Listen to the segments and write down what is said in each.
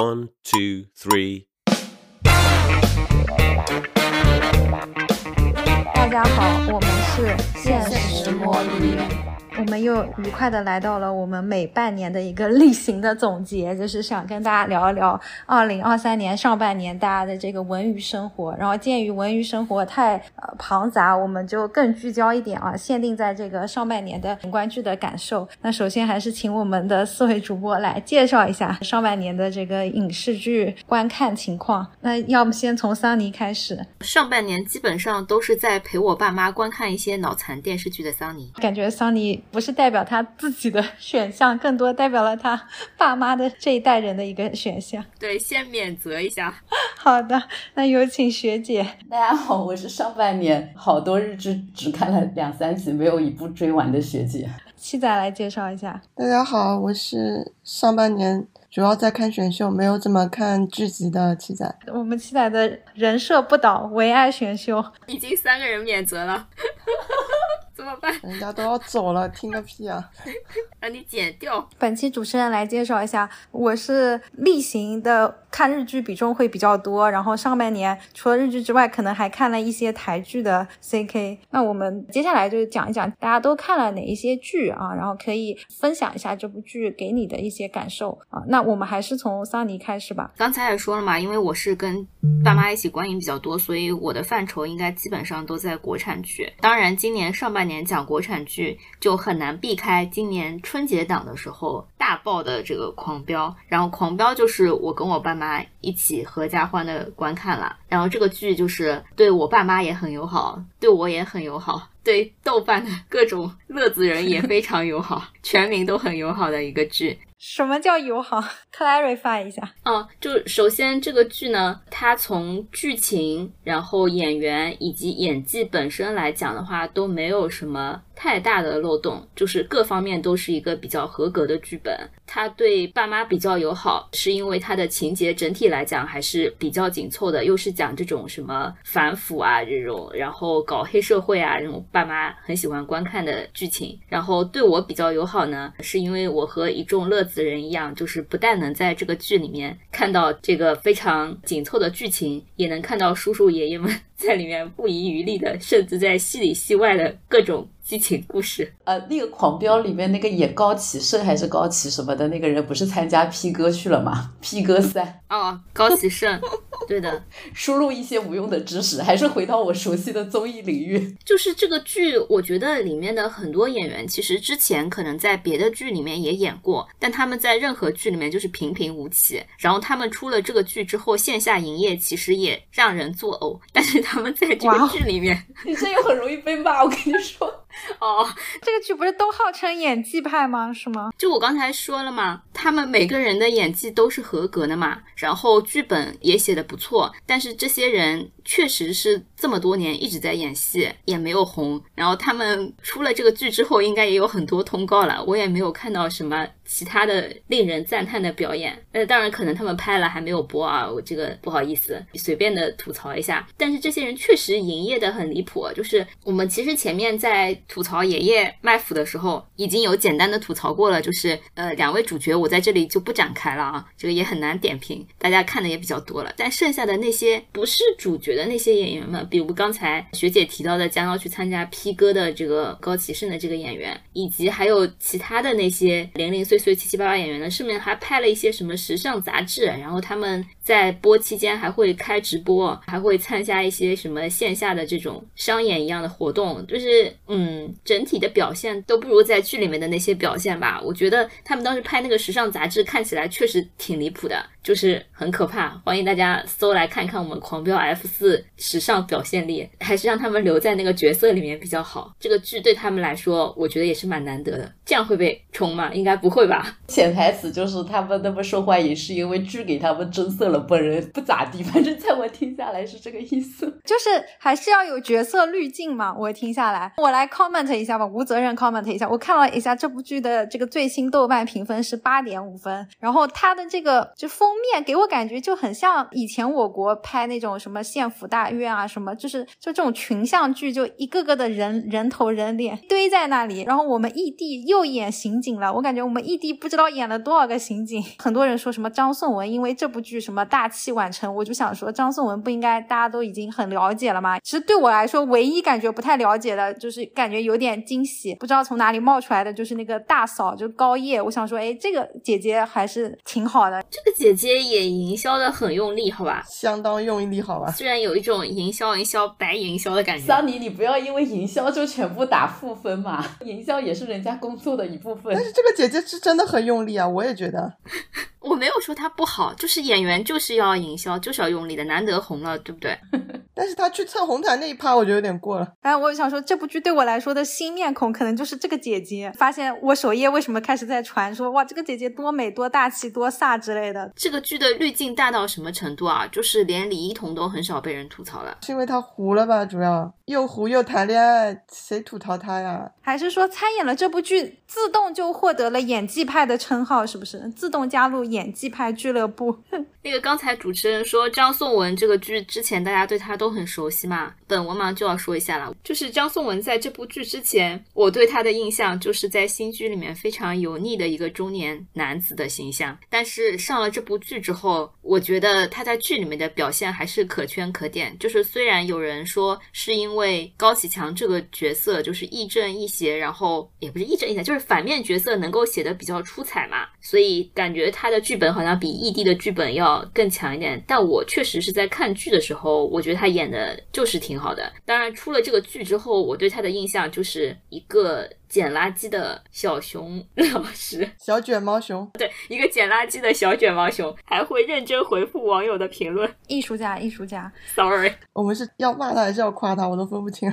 One, two, three. 大家好，我们是现实摸鱼。我们又愉快的来到了我们每半年的一个例行的总结，就是想跟大家聊一聊二零二三年上半年大家的这个文娱生活。然后鉴于文娱生活太呃庞杂，我们就更聚焦一点啊，限定在这个上半年的观剧的感受。那首先还是请我们的四位主播来介绍一下上半年的这个影视剧观看情况。那要么先从桑尼开始。上半年基本上都是在陪我爸妈观看一些脑残电视剧的桑尼，感觉桑尼。不是代表他自己的 选项，更多代表了他爸妈的这一代人的一个选项。对，先免责一下。好的，那有请学姐。大家好，我是上半年好多日剧只看了两三集，没有一部追完的学姐。七仔来介绍一下。大家好，我是上半年主要在看选秀，没有怎么看剧集的七仔。我们七仔的人设不倒，唯爱选秀。已经三个人免责了。怎么办？人家都要走了，听个屁啊！让你剪掉。本期主持人来介绍一下，我是例行的看日剧比重会比较多，然后上半年除了日剧之外，可能还看了一些台剧的 CK。那我们接下来就讲一讲大家都看了哪一些剧啊，然后可以分享一下这部剧给你的一些感受啊。那我们还是从桑尼开始吧。刚才也说了嘛，因为我是跟爸妈一起观影比较多，所以我的范畴应该基本上都在国产剧。当然，今年上半年。讲国产剧就很难避开今年春节档的时候大爆的这个狂飙，然后狂飙就是我跟我爸妈一起合家欢的观看了，然后这个剧就是对我爸妈也很友好，对我也很友好，对豆瓣的各种乐子人也非常友好，全民都很友好的一个剧。什么叫友好？clarify 一下。嗯，就首先这个剧呢，它从剧情、然后演员以及演技本身来讲的话，都没有什么。太大的漏洞，就是各方面都是一个比较合格的剧本。他对爸妈比较友好，是因为他的情节整体来讲还是比较紧凑的，又是讲这种什么反腐啊这种，然后搞黑社会啊这种爸妈很喜欢观看的剧情。然后对我比较友好呢，是因为我和一众乐死人一样，就是不但能在这个剧里面看到这个非常紧凑的剧情，也能看到叔叔爷爷们 在里面不遗余力的，甚至在戏里戏外的各种。激情故事，呃，那个《狂飙》里面那个演高启盛还是高启什么的那个人，不是参加 P 哥去了吗？P 哥三哦，高启盛，对的，输入一些无用的知识，还是回到我熟悉的综艺领域。就是这个剧，我觉得里面的很多演员，其实之前可能在别的剧里面也演过，但他们在任何剧里面就是平平无奇。然后他们出了这个剧之后，线下营业其实也让人作呕。但是他们在这个剧里面，你这又很容易被骂，我跟你说。哦，这个剧不是都号称演技派吗？是吗？就我刚才说了嘛，他们每个人的演技都是合格的嘛，然后剧本也写的不错，但是这些人确实是这么多年一直在演戏，也没有红。然后他们出了这个剧之后，应该也有很多通告了，我也没有看到什么。其他的令人赞叹的表演，那当然可能他们拍了还没有播啊，我这个不好意思随便的吐槽一下。但是这些人确实营业的很离谱，就是我们其实前面在吐槽爷爷卖腐的时候，已经有简单的吐槽过了，就是呃两位主角我在这里就不展开了啊，这个也很难点评，大家看的也比较多了。但剩下的那些不是主角的那些演员们，比如刚才学姐提到的将要去参加 P 哥的这个高启盛的这个演员，以及还有其他的那些零零碎。碎七七八八演员呢，顺便还拍了一些什么时尚杂志，然后他们在播期间还会开直播，还会参加一些什么线下的这种商演一样的活动，就是嗯，整体的表现都不如在剧里面的那些表现吧。我觉得他们当时拍那个时尚杂志看起来确实挺离谱的。就是很可怕，欢迎大家搜来看看我们狂飙 F 四时尚表现力，还是让他们留在那个角色里面比较好。这个剧对他们来说，我觉得也是蛮难得的。这样会被冲吗？应该不会吧。潜台词就是他们那么受欢迎，是因为剧给他们增色了，本人不咋地。反正在我听下来是这个意思，就是还是要有角色滤镜嘛。我听下来，我来 comment 一下吧，无责任 comment 一下。我看了一下这部剧的这个最新豆瓣评分是八点五分，然后它的这个就封。封面给我感觉就很像以前我国拍那种什么县府大院啊，什么就是就这种群像剧，就一个个的人人头人脸堆在那里。然后我们异地又演刑警了，我感觉我们异地不知道演了多少个刑警。很多人说什么张颂文因为这部剧什么大器晚成，我就想说张颂文不应该大家都已经很了解了吗？其实对我来说，唯一感觉不太了解的就是感觉有点惊喜，不知道从哪里冒出来的就是那个大嫂，就高叶。我想说，哎，这个姐姐还是挺好的。这个姐姐也营销的很用力，好吧？相当用力，好吧？虽然有一种营销营销白营销的感觉。桑尼，你不要因为营销就全部打负分嘛，营销也是人家工作的一部分。但是这个姐姐是真的很用力啊，我也觉得。我没有说她不好，就是演员就是要营销，就是要用力的，难得红了，对不对？但是她去蹭红毯那一趴，我觉得有点过了。哎，我想说，这部剧对我来说的新面孔，可能就是这个姐姐。发现我首页为什么开始在传说，哇，这个姐姐多美、多大气、多飒之类的。这这个剧的滤镜大到什么程度啊？就是连李一桐都很少被人吐槽了，是因为她糊了吧？主要又糊又谈恋爱，谁吐槽他呀？还是说参演了这部剧，自动就获得了演技派的称号？是不是？自动加入演技派俱乐部？那个刚才主持人说张颂文这个剧之前大家对他都很熟悉嘛，本文嘛就要说一下了。就是张颂文在这部剧之前，我对他的印象就是在新剧里面非常油腻的一个中年男子的形象。但是上了这部剧之后，我觉得他在剧里面的表现还是可圈可点。就是虽然有人说是因为因为高启强这个角色就是亦正亦邪，然后也不是亦正亦邪，就是反面角色能够写的比较出彩嘛，所以感觉他的剧本好像比异地的剧本要。更强一点，但我确实是在看剧的时候，我觉得他演的就是挺好的。当然，出了这个剧之后，我对他的印象就是一个捡垃圾的小熊 老师，小卷毛熊。对，一个捡垃圾的小卷毛熊，还会认真回复网友的评论。艺术家，艺术家。Sorry，我们是要骂他还是要夸他？我都分不清。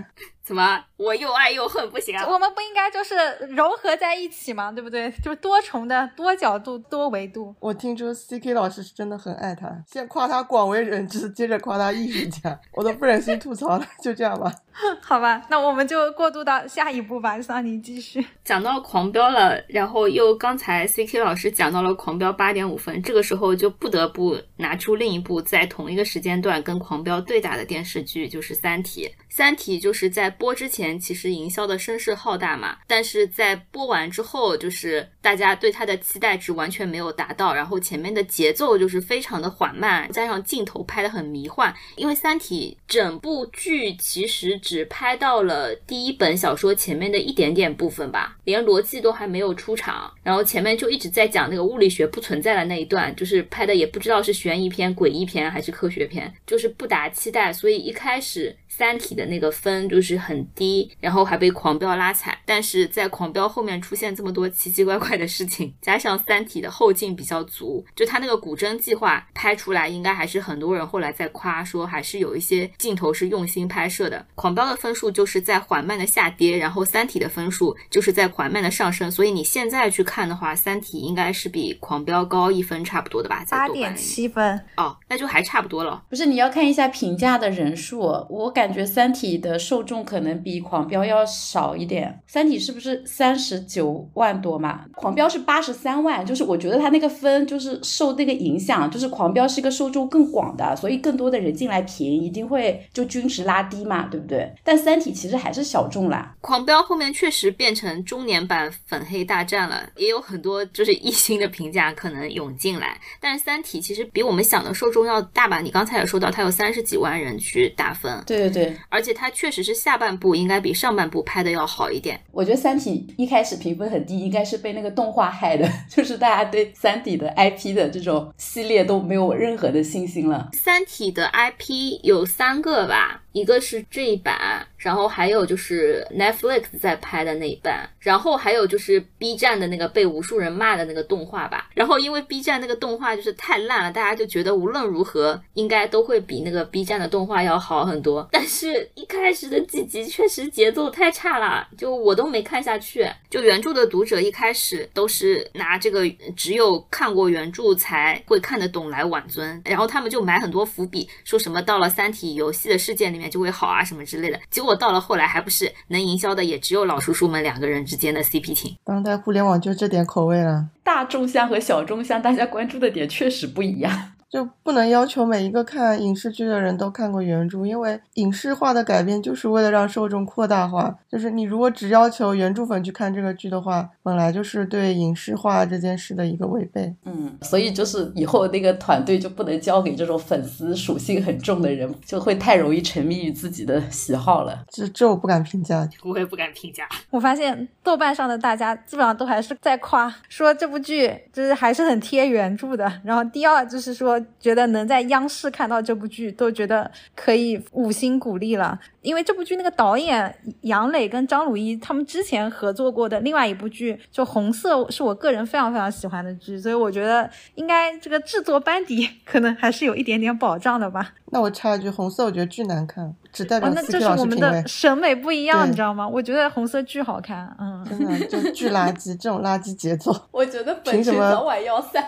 怎么？我又爱又恨，不行啊！我们不应该就是融合在一起吗？对不对？就是多重的、多角度、多维度。我听出 C K 老师是真的很爱他，先夸他广为人知，接着夸他艺术家，我都不忍心吐槽了。就这样吧。好吧，那我们就过渡到下一步吧。桑尼继续。讲到狂飙了，然后又刚才 C K 老师讲到了狂飙八点五分，这个时候就不得不拿出另一部在同一个时间段跟狂飙对打的电视剧，就是《三体》。《三体》就是在播之前其实营销的声势浩大嘛，但是在播完之后，就是大家对它的期待值完全没有达到，然后前面的节奏就是非常的缓慢，加上镜头拍的很迷幻。因为《三体》整部剧其实只拍到了第一本小说前面的一点点部分吧，连逻辑都还没有出场，然后前面就一直在讲那个物理学不存在的那一段，就是拍的也不知道是悬疑片、诡异片还是科学片，就是不达期待，所以一开始。三体的那个分就是很低，然后还被狂飙拉踩。但是在狂飙后面出现这么多奇奇怪怪的事情，加上三体的后劲比较足，就他那个古筝计划拍出来，应该还是很多人后来在夸说，还是有一些镜头是用心拍摄的。狂飙的分数就是在缓慢的下跌，然后三体的分数就是在缓慢的上升。所以你现在去看的话，三体应该是比狂飙高一分差不多的吧？八点七分哦，那就还差不多了。不是，你要看一下评价的人数，我感。觉《三体》的受众可能比《狂飙》要少一点，《三体》是不是三十九万多嘛？《狂飙》是八十三万，就是我觉得它那个分就是受那个影响，就是《狂飙》是一个受众更广的，所以更多的人进来评，一定会就均值拉低嘛，对不对？但《三体》其实还是小众啦，《狂飙》后面确实变成中年版粉黑大战了，也有很多就是一星的评价可能涌进来，但是《三体》其实比我们想的受众要大吧？你刚才也说到，它有三十几万人去打分，对对对。而且它确实是下半部应该比上半部拍的要好一点。我觉得《三体》一开始评分很低，应该是被那个动画害的，就是大家对《三体》的 IP 的这种系列都没有任何的信心了。《三体》的 IP 有三个吧，一个是这一版，然后还有就是 Netflix 在拍的那一版，然后还有就是 B 站的那个被无数人骂的那个动画吧。然后因为 B 站那个动画就是太烂了，大家就觉得无论如何应该都会比那个 B 站的动画要好很多。但是一开始的几集确实节奏太差了，就我都没看下去。就原著的读者一开始都是拿这个只有看过原著才会看得懂来挽尊，然后他们就埋很多伏笔，说什么到了《三体》游戏的世界里面就会好啊什么之类的。结果到了后来还不是能营销的也只有老叔叔们两个人之间的 CP 情。当代互联网就这点口味了。大众向和小众向，大家关注的点确实不一样。就不能要求每一个看影视剧的人都看过原著，因为影视化的改编就是为了让受众扩大化。就是你如果只要求原著粉去看这个剧的话，本来就是对影视化这件事的一个违背。嗯，所以就是以后那个团队就不能交给这种粉丝属性很重的人，就会太容易沉迷于自己的喜好了。这这我不敢评价。我也不敢评价。我发现豆瓣上的大家基本上都还是在夸，说这部剧就是还是很贴原著的。然后第二就是说，觉得能在央视看到这部剧，都觉得可以五星鼓励了。因为这部剧那个导演杨磊跟张鲁一他们之前合作过的另外一部剧，就《红色》是我个人非常非常喜欢的剧，所以我觉得应该这个制作班底可能还是有一点点保障的吧。那我插一句，《红色》我觉得巨难看，只代表哦，那就是我们的。审美不一样，你知道吗？我觉得红色巨好看，嗯。真的就巨垃圾，这种垃圾节奏。我觉得本凭什么圈早晚要散。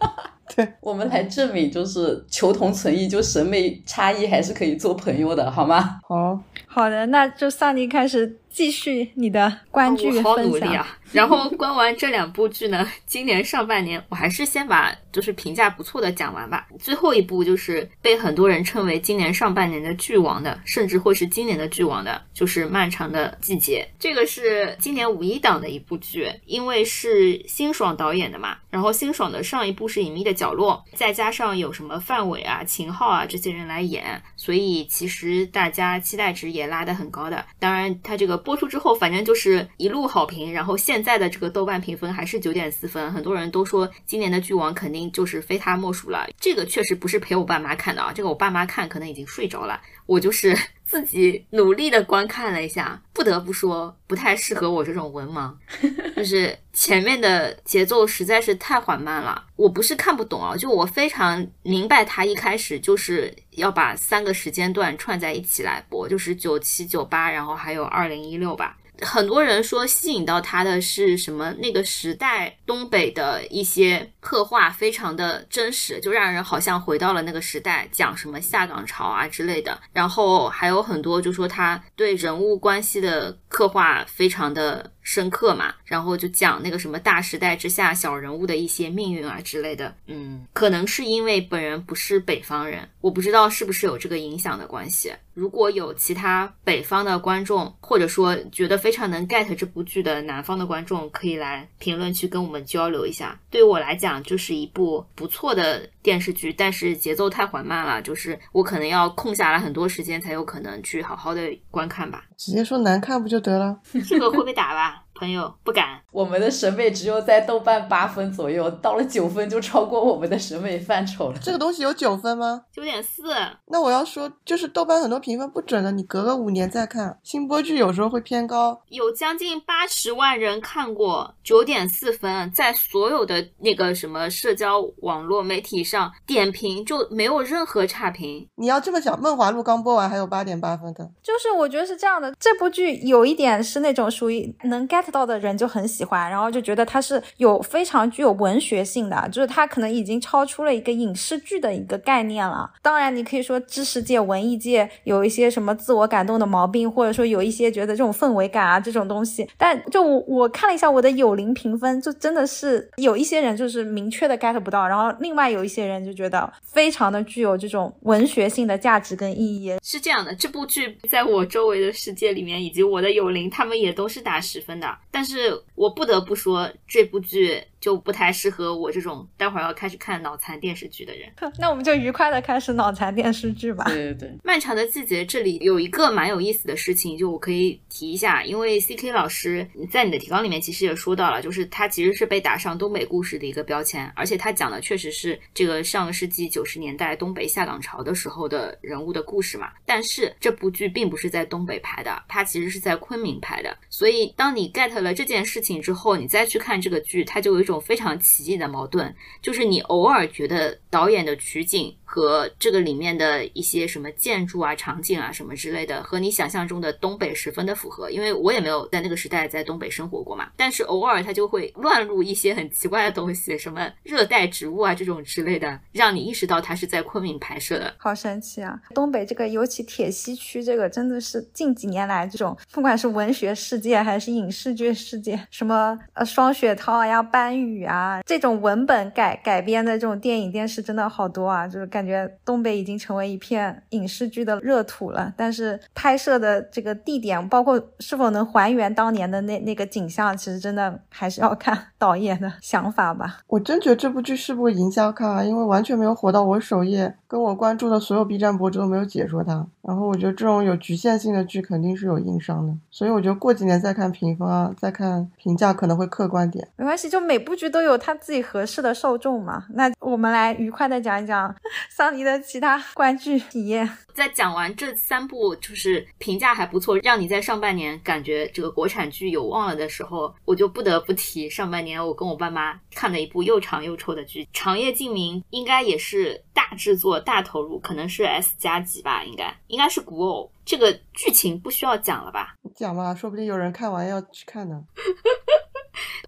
对，我们来证明，就是求同存异，就审美差异还是可以做朋友的，好吗？好，好的，那就萨尼开始继续你的观剧我好分享。努力啊！然后观完这两部剧呢，今年上半年我还是先把就是评价不错的讲完吧。最后一部就是被很多人称为今年上半年的剧王的，甚至会是今年的剧王的，就是《漫长的季节》。这个是今年五一档的一部剧，因为是辛爽导演的嘛。然后辛爽的上一部是《隐秘的角落》，再加上有什么范伟啊、秦昊啊这些人来演，所以其实大家期待值也拉得很高的。当然，它这个播出之后，反正就是一路好评。然后现在的这个豆瓣评分还是九点四分，很多人都说今年的剧王肯定就是非他莫属了。这个确实不是陪我爸妈看的啊，这个我爸妈看可能已经睡着了，我就是 自己努力的观看了一下，不得不说不太适合我这种文盲，就是前面的节奏实在是太缓慢了。我不是看不懂啊，就我非常明白他一开始就是要把三个时间段串在一起来播，就是九七、九八，然后还有二零一六吧。很多人说吸引到他的是什么？那个时代东北的一些刻画非常的真实，就让人好像回到了那个时代，讲什么下岗潮啊之类的。然后还有很多就说他对人物关系的刻画非常的深刻嘛，然后就讲那个什么大时代之下小人物的一些命运啊之类的。嗯，可能是因为本人不是北方人，我不知道是不是有这个影响的关系。如果有其他北方的观众，或者说觉得非常能 get 这部剧的南方的观众，可以来评论区跟我们交流一下。对于我来讲，就是一部不错的电视剧，但是节奏太缓慢了，就是我可能要空下来很多时间才有可能去好好的观看吧。直接说难看不就得了？这个会被打吧？朋友不敢。我们的审美只有在豆瓣八分左右，到了九分就超过我们的审美范畴了。这个东西有九分吗？九点四，那我要说，就是豆瓣很多评分不准的，你隔个五年再看，新播剧有时候会偏高。有将近八十万人看过，九点四分，在所有的那个什么社交网络媒体上点评就没有任何差评。你要这么想，《梦华录》刚播完还有八点八分的，就是我觉得是这样的，这部剧有一点是那种属于能 get get 到的人就很喜欢，然后就觉得它是有非常具有文学性的，就是它可能已经超出了一个影视剧的一个概念了。当然，你可以说知识界、文艺界有一些什么自我感动的毛病，或者说有一些觉得这种氛围感啊这种东西，但就我我看了一下我的有灵评分，就真的是有一些人就是明确的 get 不到，然后另外有一些人就觉得非常的具有这种文学性的价值跟意义。是这样的，这部剧在我周围的世界里面，以及我的友邻，他们也都是打十分的。但是我不得不说，这部剧就不太适合我这种待会儿要开始看脑残电视剧的人。那我们就愉快的开始脑残电视剧吧。对对对，漫长的季节这里有一个蛮有意思的事情，就我可以提一下，因为 C K 老师在你的提纲里面其实也说到了，就是他其实是被打上东北故事的一个标签，而且他讲的确实是这个上个世纪九十年代东北下岗潮的时候的人物的故事嘛。但是这部剧并不是在东北拍的，它其实是在昆明拍的，所以当你 get 了这件事情之后，你再去看这个剧，它就有一种非常奇异的矛盾，就是你偶尔觉得导演的取景。和这个里面的一些什么建筑啊、场景啊什么之类的，和你想象中的东北十分的符合。因为我也没有在那个时代在东北生活过嘛，但是偶尔它就会乱入一些很奇怪的东西，什么热带植物啊这种之类的，让你意识到它是在昆明拍摄的。好神奇啊！东北这个，尤其铁西区这个，真的是近几年来这种，不管是文学世界还是影视剧世界，什么呃双雪涛呀、班宇啊，这种文本改改编的这种电影电视真的好多啊！就是感觉东北已经成为一片影视剧的热土了。但是拍摄的这个地点，包括是否能还原当年的那那个景象，其实真的还是要看 导演的想法吧。我真觉得这部剧是部营销咖，因为完全没有火到我首页，跟我关注的所有 B 站博主都没有解说它。然后我觉得这种有局限性的剧肯定是有硬伤的，所以我觉得过几年再看评分啊，再看评价可能会客观点。没关系，就每部剧都有它自己合适的受众嘛。那我们来愉快的讲一讲 桑尼的其他观剧体验。在讲完这三部就是评价还不错，让你在上半年感觉这个国产剧有望了的时候，我就不得不提上半年我跟我爸妈看的一部又长又臭的剧《长夜烬明》，应该也是大制作、大投入，可能是 S 加级吧，应该应该是古偶。这个剧情不需要讲了吧？讲吧，说不定有人看完要去看呢。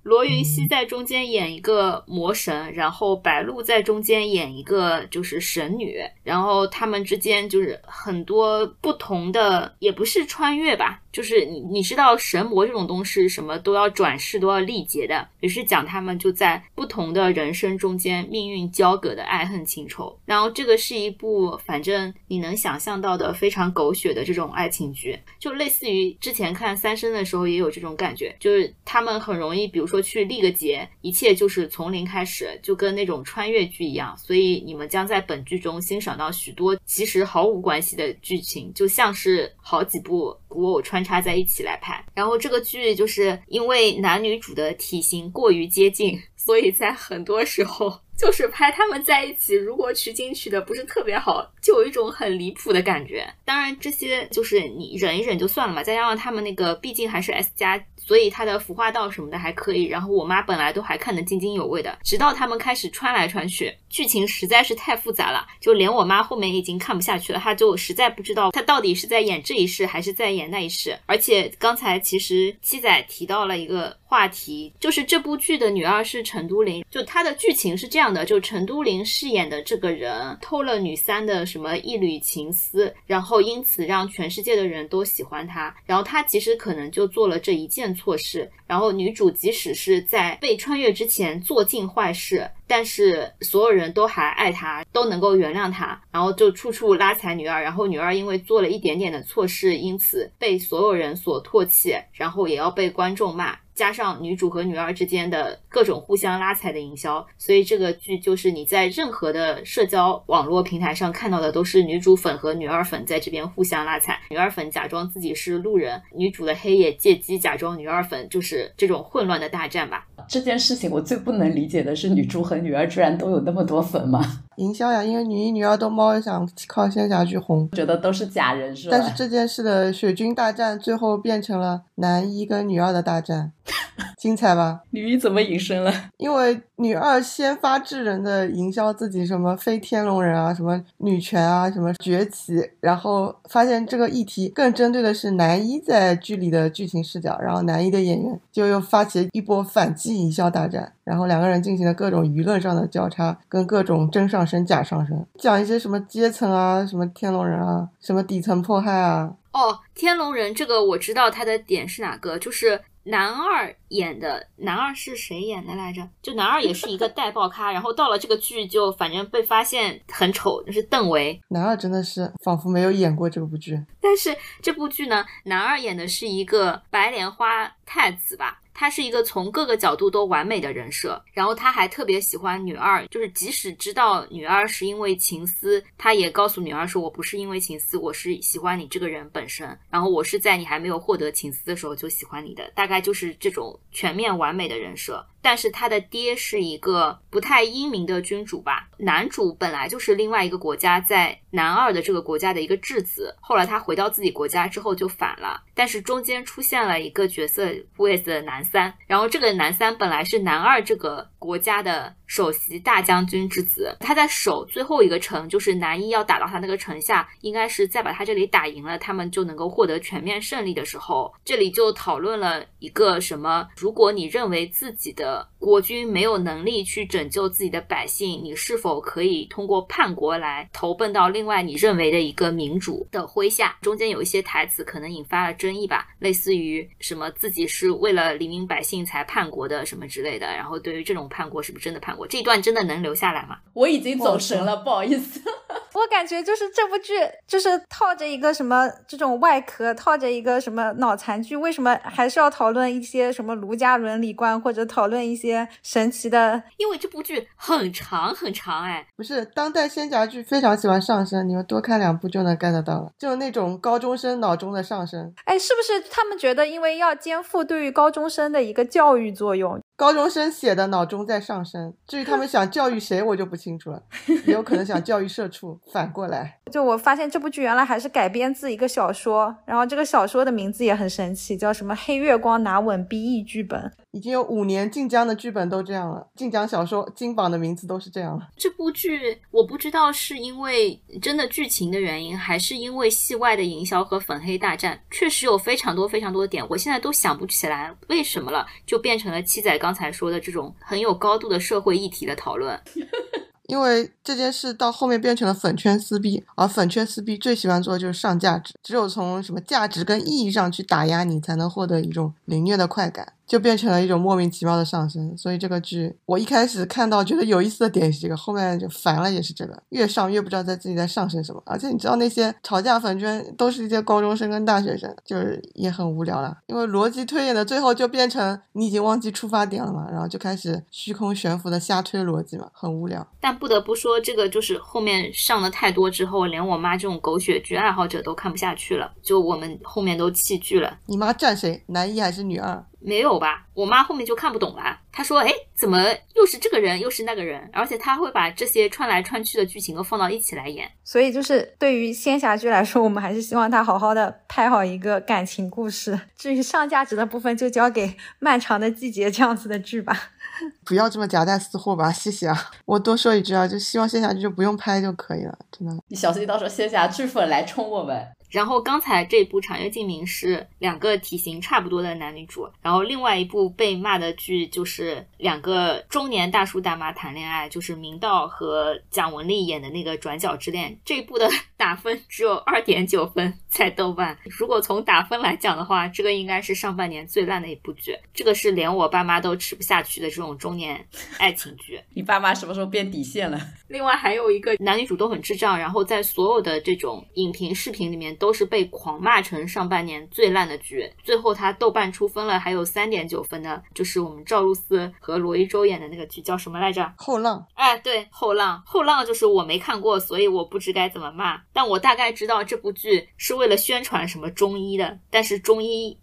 罗云熙在中间演一个魔神，然后白鹿在中间演一个就是神女，然后他们之间就是很多不同的，也不是穿越吧，就是你你知道神魔这种东西，什么都要转世都要历劫的，也是讲他们就在不同的人生中间命运交割的爱恨情仇。然后这个是一部反正你能想象到的非常狗血的这种爱情剧，就类似于之前看三生的时候也有这种感觉，就是他们很容易，比如说。去历个劫，一切就是从零开始，就跟那种穿越剧一样。所以你们将在本剧中欣赏到许多其实毫无关系的剧情，就像是好几部古偶穿插在一起来拍。然后这个剧就是因为男女主的体型过于接近，所以在很多时候。就是拍他们在一起，如果取景取的不是特别好，就有一种很离谱的感觉。当然，这些就是你忍一忍就算了嘛。再加上他们那个毕竟还是 S 加，所以他的服化道什么的还可以。然后我妈本来都还看得津津有味的，直到他们开始穿来穿去，剧情实在是太复杂了，就连我妈后面已经看不下去了，她就实在不知道她到底是在演这一世还是在演那一世。而且刚才其实七仔提到了一个。话题就是这部剧的女二是陈都灵，就她的剧情是这样的：就陈都灵饰演的这个人偷了女三的什么一缕情丝，然后因此让全世界的人都喜欢她。然后她其实可能就做了这一件错事。然后女主即使是在被穿越之前做尽坏事，但是所有人都还爱她，都能够原谅她。然后就处处拉踩女二，然后女二因为做了一点点的错事，因此被所有人所唾弃，然后也要被观众骂。加上女主和女二之间的各种互相拉踩的营销，所以这个剧就是你在任何的社交网络平台上看到的都是女主粉和女二粉在这边互相拉踩，女二粉假装自己是路人，女主的黑夜借机假装女二粉，就是这种混乱的大战吧。这件事情我最不能理解的是，女主和女二居然都有那么多粉吗？营销呀，因为女一、女二都猫想靠仙侠剧红，觉得都是假人是吧？但是这件事的水军大战最后变成了男一跟女二的大战。精彩吧？女一怎么隐身了？因为女二先发制人的营销自己什么非天龙人啊，什么女权啊，什么崛起，然后发现这个议题更针对的是男一在剧里的剧情视角，然后男一的演员就又发起一波反击营销大战，然后两个人进行了各种舆论上的交叉，跟各种真上升假上升，讲一些什么阶层啊，什么天龙人啊，什么底层迫害啊。哦，天龙人这个我知道他的点是哪个，就是。男二演的男二是谁演的来着？就男二也是一个带爆咖，然后到了这个剧就反正被发现很丑，就是邓为。男二真的是仿佛没有演过这部剧。但是这部剧呢，男二演的是一个白莲花太子吧。他是一个从各个角度都完美的人设，然后他还特别喜欢女二，就是即使知道女二是因为情思，他也告诉女二说：“我不是因为情思，我是喜欢你这个人本身。然后我是在你还没有获得情思的时候就喜欢你的，大概就是这种全面完美的人设。”但是他的爹是一个不太英明的君主吧？男主本来就是另外一个国家在男二的这个国家的一个质子，后来他回到自己国家之后就反了。但是中间出现了一个角色 w i 的男三，然后这个男三本来是男二这个国家的首席大将军之子，他在守最后一个城，就是南一要打到他那个城下，应该是再把他这里打赢了，他们就能够获得全面胜利的时候，这里就讨论了一个什么？如果你认为自己的国君没有能力去拯救自己的百姓，你是否可以通过叛国来投奔到另外你认为的一个民主的麾下？中间有一些台词可能引发了争议吧，类似于什么自己是为了黎民百姓才叛国的什么之类的。然后对于这种叛国是不是真的叛国，这一段真的能留下来吗？我已经走神了，不好意思。我感觉就是这部剧就是套着一个什么这种外壳，套着一个什么脑残剧，为什么还是要讨论一些什么儒家伦理观，或者讨论一些神奇的？因为这部剧很长很长，哎，不是当代仙侠剧非常喜欢上升，你们多看两部就能 get 到了，就是那种高中生脑中的上升。哎，是不是他们觉得因为要肩负对于高中生的一个教育作用？高中生写的脑中在上升，至于他们想教育谁，我就不清楚了，也有可能想教育社畜。反过来，就我发现这部剧原来还是改编自一个小说，然后这个小说的名字也很神奇，叫什么《黑月光拿稳 BE 剧本》。已经有五年晋江的剧本都这样了，晋江小说金榜的名字都是这样了。这部剧我不知道是因为真的剧情的原因，还是因为戏外的营销和粉黑大战，确实有非常多非常多的点，我现在都想不起来为什么了，就变成了七仔刚刚才说的这种很有高度的社会议题的讨论。因为这件事到后面变成了粉圈撕逼，而粉圈撕逼最喜欢做的就是上价值，只有从什么价值跟意义上去打压你，才能获得一种凌虐的快感。就变成了一种莫名其妙的上升，所以这个剧我一开始看到觉得有意思的点是这个，后面就烦了，也是这个，越上越不知道在自己在上升什么。而且你知道那些吵架粉圈都是一些高中生跟大学生，就是也很无聊了，因为逻辑推演的最后就变成你已经忘记出发点了嘛，然后就开始虚空悬浮的瞎推逻辑嘛，很无聊。但不得不说，这个就是后面上的太多之后，连我妈这种狗血剧爱好者都看不下去了，就我们后面都弃剧了。你妈站谁？男一还是女二？没有吧？我妈后面就看不懂了。她说：“哎，怎么又是这个人，又是那个人？而且她会把这些穿来穿去的剧情都放到一起来演。所以，就是对于仙侠剧来说，我们还是希望他好好的拍好一个感情故事。至于上价值的部分，就交给《漫长的季节》这样子的剧吧。不要这么夹带私货吧，谢谢啊！我多说一句啊，就希望仙侠剧就不用拍就可以了，真的。你小心到时候仙侠剧粉来冲我们。”然后刚才这部《长月烬明》是两个体型差不多的男女主，然后另外一部被骂的剧就是两个中年大叔大妈谈恋爱，就是明道和蒋雯丽演的那个《转角之恋》。这部的打分只有二点九分在豆瓣。如果从打分来讲的话，这个应该是上半年最烂的一部剧。这个是连我爸妈都吃不下去的这种中年爱情剧。你爸妈什么时候变底线了？另外还有一个男女主都很智障，然后在所有的这种影评视频里面。都是被狂骂成上半年最烂的剧，最后他豆瓣出分了还有三点九分的，就是我们赵露思和罗一舟演的那个剧叫什么来着？后浪。哎，对，后浪，后浪就是我没看过，所以我不知该怎么骂，但我大概知道这部剧是为了宣传什么中医的，但是中医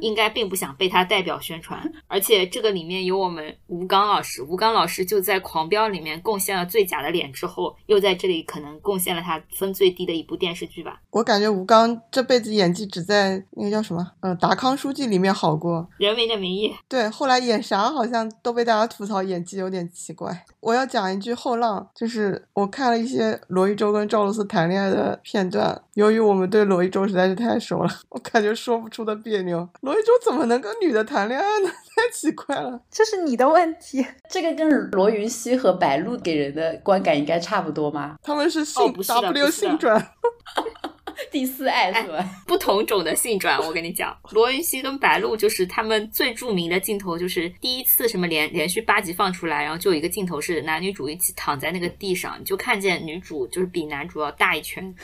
应该并不想被他代表宣传，而且这个里面有我们吴刚老师，吴刚老师就在《狂飙》里面贡献了最假的脸之后，又在这里可能贡献了他分最低的一部电视剧吧，我感觉。吴刚这辈子演技只在那个叫什么，嗯，达康书记里面好过。人民的名义。对，后来演啥好像都被大家吐槽演技有点奇怪。我要讲一句后浪，就是我看了一些罗一舟跟赵露思谈恋爱的片段。由于我们对罗一舟实在是太熟了，我感觉说不出的别扭。罗一舟怎么能跟女的谈恋爱呢？太奇怪了，这是你的问题。这个跟罗云熙和白鹿给人的观感应该差不多吗？他们是性 W 性转。第四爱是吧？不同种的性转，我跟你讲，罗云熙跟白鹿就是他们最著名的镜头，就是第一次什么连连续八集放出来，然后就有一个镜头是男女主一起躺在那个地上，你就看见女主就是比男主要大一圈。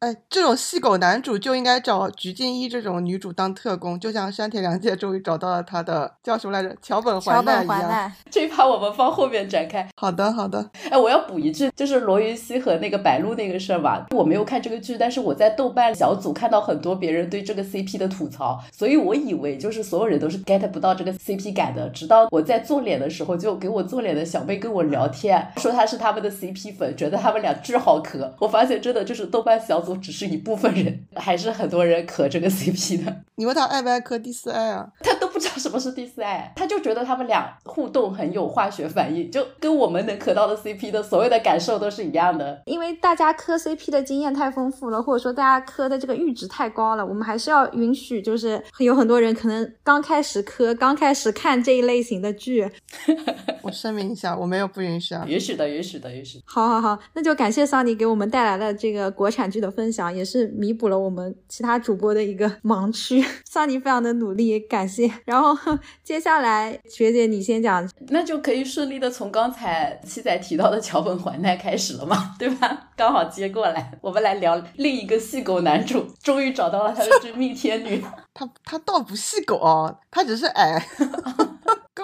哎，这种细狗男主就应该找鞠婧祎这种女主当特工，就像山田凉介终于找到了他的叫什么来着，桥本环奈一样。这一趴我们放后面展开。好的，好的。哎，我要补一句，就是罗云熙和那个白鹿那个事儿吧，我没有看这个剧，但是我在豆瓣小组看到很多别人对这个 CP 的吐槽，所以我以为就是所有人都是 get 不到这个 CP 感的。直到我在做脸的时候，就给我做脸的小妹跟我聊天，说她是他们的 CP 粉，觉得他们俩巨好磕。我发现真的就是豆瓣小组只是一部分人，还是很多人磕这个 CP 的。你问他爱不爱磕第四爱啊？他都知道什么是第四爱，他就觉得他们俩互动很有化学反应，就跟我们能磕到的 CP 的所有的感受都是一样的。因为大家磕 CP 的经验太丰富了，或者说大家磕的这个阈值太高了，我们还是要允许，就是有很多人可能刚开始磕，刚开始看这一类型的剧。我声明一下，我没有不允许啊。允许的，允许的，允许。好好好，那就感谢桑尼给我们带来的这个国产剧的分享，也是弥补了我们其他主播的一个盲区。桑尼非常的努力，感谢。然后 接下来学姐你先讲，那就可以顺利的从刚才七仔提到的桥本环奈开始了嘛，对吧？刚好接过来，我们来聊另一个细狗男主，终于找到了他的真命天女。他他倒不细狗哦，他只是矮。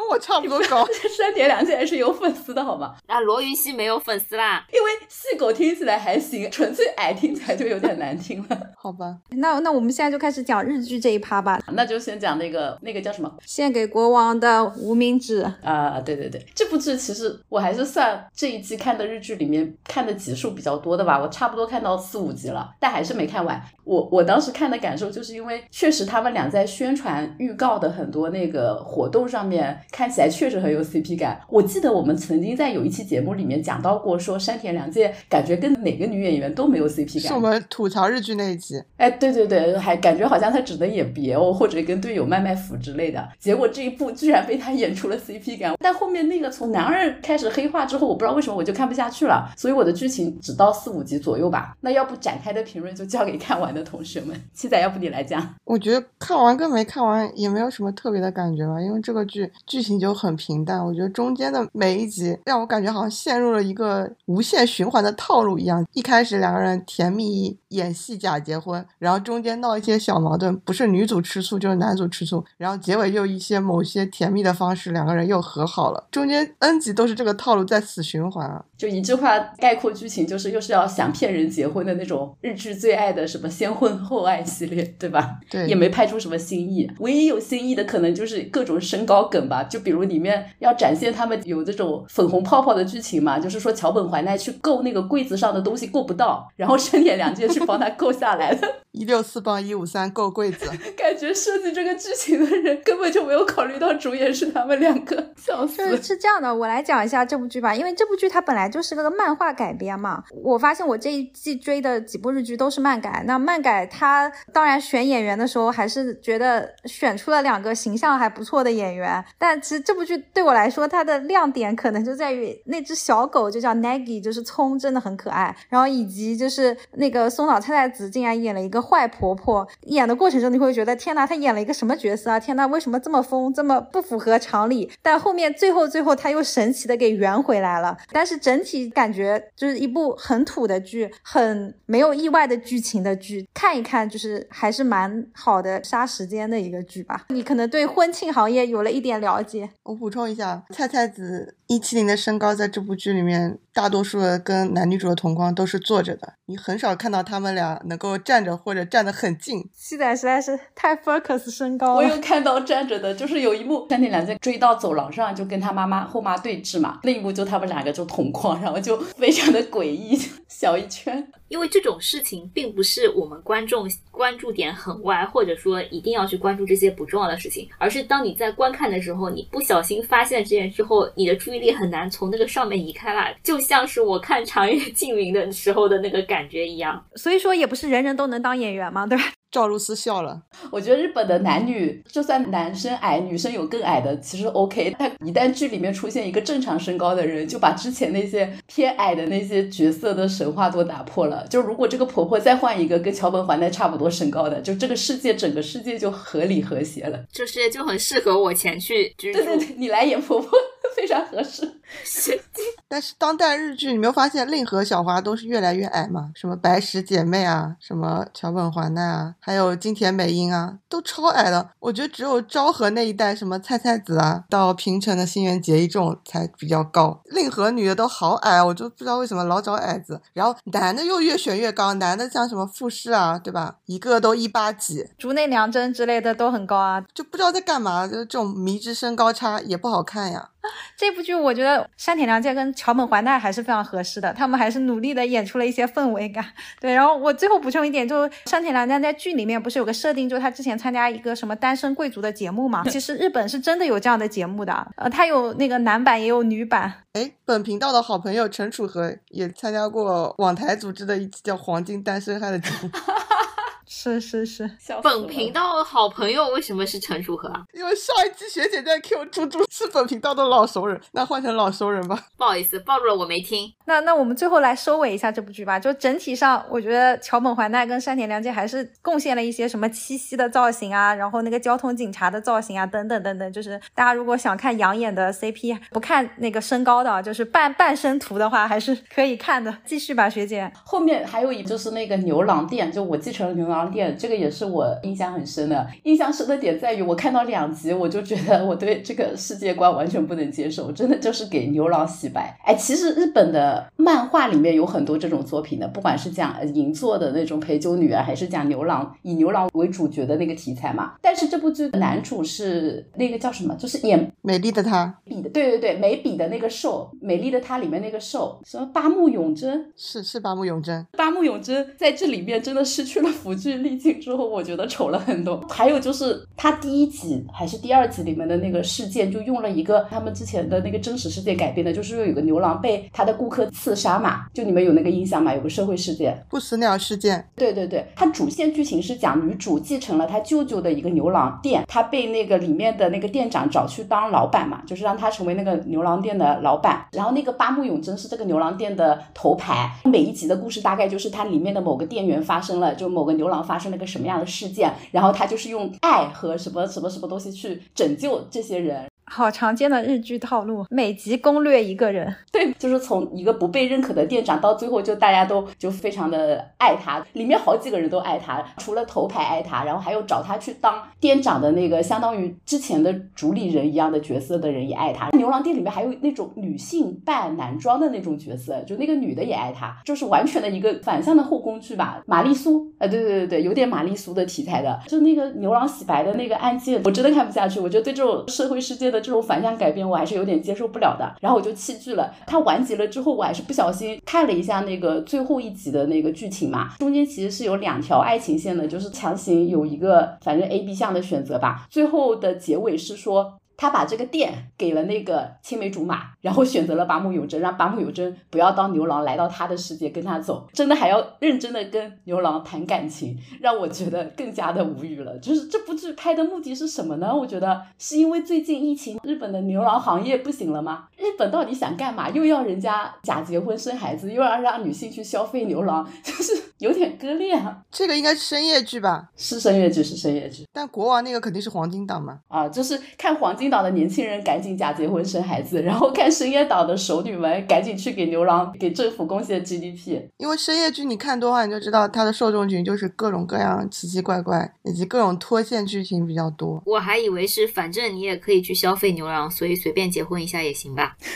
跟我差不多高，山田凉介还是有粉丝的好吗？那，罗云熙没有粉丝啦，因为细狗听起来还行，纯粹矮听起来就有点难听了。好吧，那那我们现在就开始讲日剧这一趴吧。那就先讲那个那个叫什么？献给国王的无名指啊，对对对，这部剧其实我还是算这一季看的日剧里面看的集数比较多的吧，我差不多看到四五集了，但还是没看完。我我当时看的感受就是因为确实他们俩在宣传预告的很多那个活动上面。看起来确实很有 CP 感。我记得我们曾经在有一期节目里面讲到过，说山田凉介感觉跟哪个女演员都没有 CP 感。是我们吐槽日剧那一集。哎，对对对，还感觉好像他只能演别哦，或者跟队友卖卖腐之类的。结果这一部居然被他演出了 CP 感。但后面那个从男二开始黑化之后，我不知道为什么我就看不下去了。所以我的剧情只到四五集左右吧。那要不展开的评论就交给看完的同学们。七仔，要不你来讲？我觉得看完跟没看完也没有什么特别的感觉吧，因为这个剧。剧情就很平淡，我觉得中间的每一集让我感觉好像陷入了一个无限循环的套路一样。一开始两个人甜蜜演戏假结婚，然后中间闹一些小矛盾，不是女主吃醋就是男主吃醋，然后结尾又一些某些甜蜜的方式，两个人又和好了。中间 N 集都是这个套路在死循环啊！就一句话概括剧情，就是又是要想骗人结婚的那种日剧最爱的什么先婚后爱系列，对吧？对，也没拍出什么新意。唯一有新意的可能就是各种身高梗吧。就比如里面要展现他们有这种粉红泡泡的剧情嘛，就是说桥本环奈去够那个柜子上的东西够不到，然后深田良介去帮他够下来了。一六四帮一五三够柜子，感觉设计这个剧情的人根本就没有考虑到主演是他们两个，笑死。是是这样的，我来讲一下这部剧吧，因为这部剧它本来就是个漫画改编嘛。我发现我这一季追的几部日剧都是漫改，那漫改他当然选演员的时候还是觉得选出了两个形象还不错的演员，但其实这部剧对我来说它的亮点可能就在于那只小狗就叫 Nagi，就是葱，真的很可爱。然后以及就是那个松岛菜菜子竟然演了一个。坏婆婆演的过程中，你会觉得天哪，她演了一个什么角色啊？天哪，为什么这么疯，这么不符合常理？但后面最后最后，她又神奇的给圆回来了。但是整体感觉就是一部很土的剧，很没有意外的剧情的剧，看一看就是还是蛮好的杀时间的一个剧吧。你可能对婚庆行业有了一点了解。我补充一下，菜菜子一七零的身高在这部剧里面，大多数的跟男女主的同框都是坐着的，你很少看到他们俩能够站着或者站得很近。七仔实在是太 focus 身高了。我有看到站着的，就是有一幕山田凉在追到走廊上，就跟他妈妈后妈对峙嘛。另一幕就他们两个就同框，然后就 非常的诡异，小一圈。因为这种事情并不是我们观众关注点很歪，或者说一定要去关注这些不重要的事情，而是当你在观看的时候，你不小心发现这件之后，你的注意力很难从那个上面移开了，就像是我看《长月 烬明》的时候的那个感觉一样。所以说，也不是人人都能当演员嘛，对吧？赵露思笑了。我觉得日本的男女，就算男生矮，女生有更矮的，其实 OK。但一旦剧里面出现一个正常身高的人，就把之前那些偏矮的那些角色的神话都打破了。就如果这个婆婆再换一个跟桥本环奈差不多身高的，就这个世界整个世界就合理和谐了。这世界就很适合我前去居住。对对对，你来演婆婆 非常合适。但是当代日剧，你没有发现令和小花都是越来越矮吗？什么白石姐妹啊，什么桥本环奈啊，还有金田美音啊，都超矮的。我觉得只有昭和那一代，什么菜菜子啊，到平成的新垣结衣这种才比较高。令和女的都好矮，我就不知道为什么老找矮子。然后男的又越选越高，男的像什么富士啊，对吧？一个都一八几，竹内良真之类的都很高啊，就不知道在干嘛。就是这种迷之身高差也不好看呀。这部剧我觉得山田凉介跟桥本环奈还是非常合适的，他们还是努力的演出了一些氛围感。对，然后我最后补充一点，就是山田凉介在剧里面不是有个设定，就是他之前参加一个什么单身贵族的节目嘛？其实日本是真的有这样的节目的，呃，他有那个男版也有女版。哎，本频道的好朋友陈楚河也参加过网台组织的一期叫《黄金单身汉》的节目。是是是，本频道好朋友为什么是陈楚河啊？因为上一期学姐在 Q 猪猪是本频道的老熟人，那换成老熟人吧。不好意思，暴露了我没听。那那我们最后来收尾一下这部剧吧。就整体上，我觉得桥本环奈跟山田凉介还是贡献了一些什么七夕的造型啊，然后那个交通警察的造型啊，等等等等。就是大家如果想看养眼的 CP，不看那个身高的，就是半半身图的话，还是可以看的。继续吧，学姐。后面还有一就是那个牛郎店，就我继承了牛郎店，这个也是我印象很深的。印象深的点在于，我看到两集，我就觉得我对这个世界观完全不能接受，真的就是给牛郎洗白。哎，其实日本的。漫画里面有很多这种作品的，不管是讲银座的那种陪酒女啊，还是讲牛郎以牛郎为主角的那个题材嘛。但是这部剧的男主是那个叫什么？就是演美丽的他比的，对对对，美比的那个瘦，美丽的他里面那个瘦，什么八木永真？是是八木永真。八木永真在这里面真的失去了辅剧滤镜之后，我觉得丑了很多。还有就是他第一集还是第二集里面的那个事件，就用了一个他们之前的那个真实事件改编的，就是说有个牛郎被他的顾客。刺杀嘛，就你们有那个印象吗？有个社会事件，不死鸟事件。对对对，它主线剧情是讲女主继承了她舅舅的一个牛郎店，她被那个里面的那个店长找去当老板嘛，就是让她成为那个牛郎店的老板。然后那个八木永真是这个牛郎店的头牌，每一集的故事大概就是它里面的某个店员发生了，就某个牛郎发生了个什么样的事件，然后他就是用爱和什么什么什么东西去拯救这些人。好常见的日剧套路，每集攻略一个人。对，就是从一个不被认可的店长，到最后就大家都就非常的爱他，里面好几个人都爱他，除了头牌爱他，然后还有找他去当店长的那个相当于之前的主理人一样的角色的人也爱他。牛郎店里面还有那种女性扮男装的那种角色，就那个女的也爱他，就是完全的一个反向的后宫剧吧。玛丽苏，呃，对对对对，有点玛丽苏的题材的，就那个牛郎洗白的那个案件，我真的看不下去。我觉得对这种社会事件这种反向改编我还是有点接受不了的，然后我就弃剧了。它完结了之后，我还是不小心看了一下那个最后一集的那个剧情嘛，中间其实是有两条爱情线的，就是强行有一个反正 A、B 项的选择吧。最后的结尾是说。他把这个店给了那个青梅竹马，然后选择了八木有真，让八木有真不要当牛郎，来到他的世界跟他走，真的还要认真的跟牛郎谈感情，让我觉得更加的无语了。就是这部剧拍的目的是什么呢？我觉得是因为最近疫情，日本的牛郎行业不行了吗？日本到底想干嘛？又要人家假结婚生孩子，又要让女性去消费牛郎，就是有点割裂啊。这个应该是深夜剧吧？是深夜剧，是深夜剧。但国王那个肯定是黄金档嘛？啊，就是看黄金。档的年轻人赶紧假结婚生孩子，然后看深夜岛的熟女们赶紧去给牛郎给政府贡献 GDP。因为深夜剧你看多了，你就知道它的受众群就是各种各样奇奇怪怪，以及各种脱线剧情比较多。我还以为是反正你也可以去消费牛郎，所以随便结婚一下也行吧。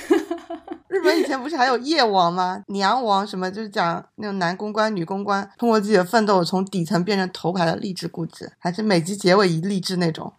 日本以前不是还有夜王吗？娘王什么就是讲那种男公关、女公关通过自己的奋斗从底层变成头牌的励志故事，还是每集结尾一励志那种。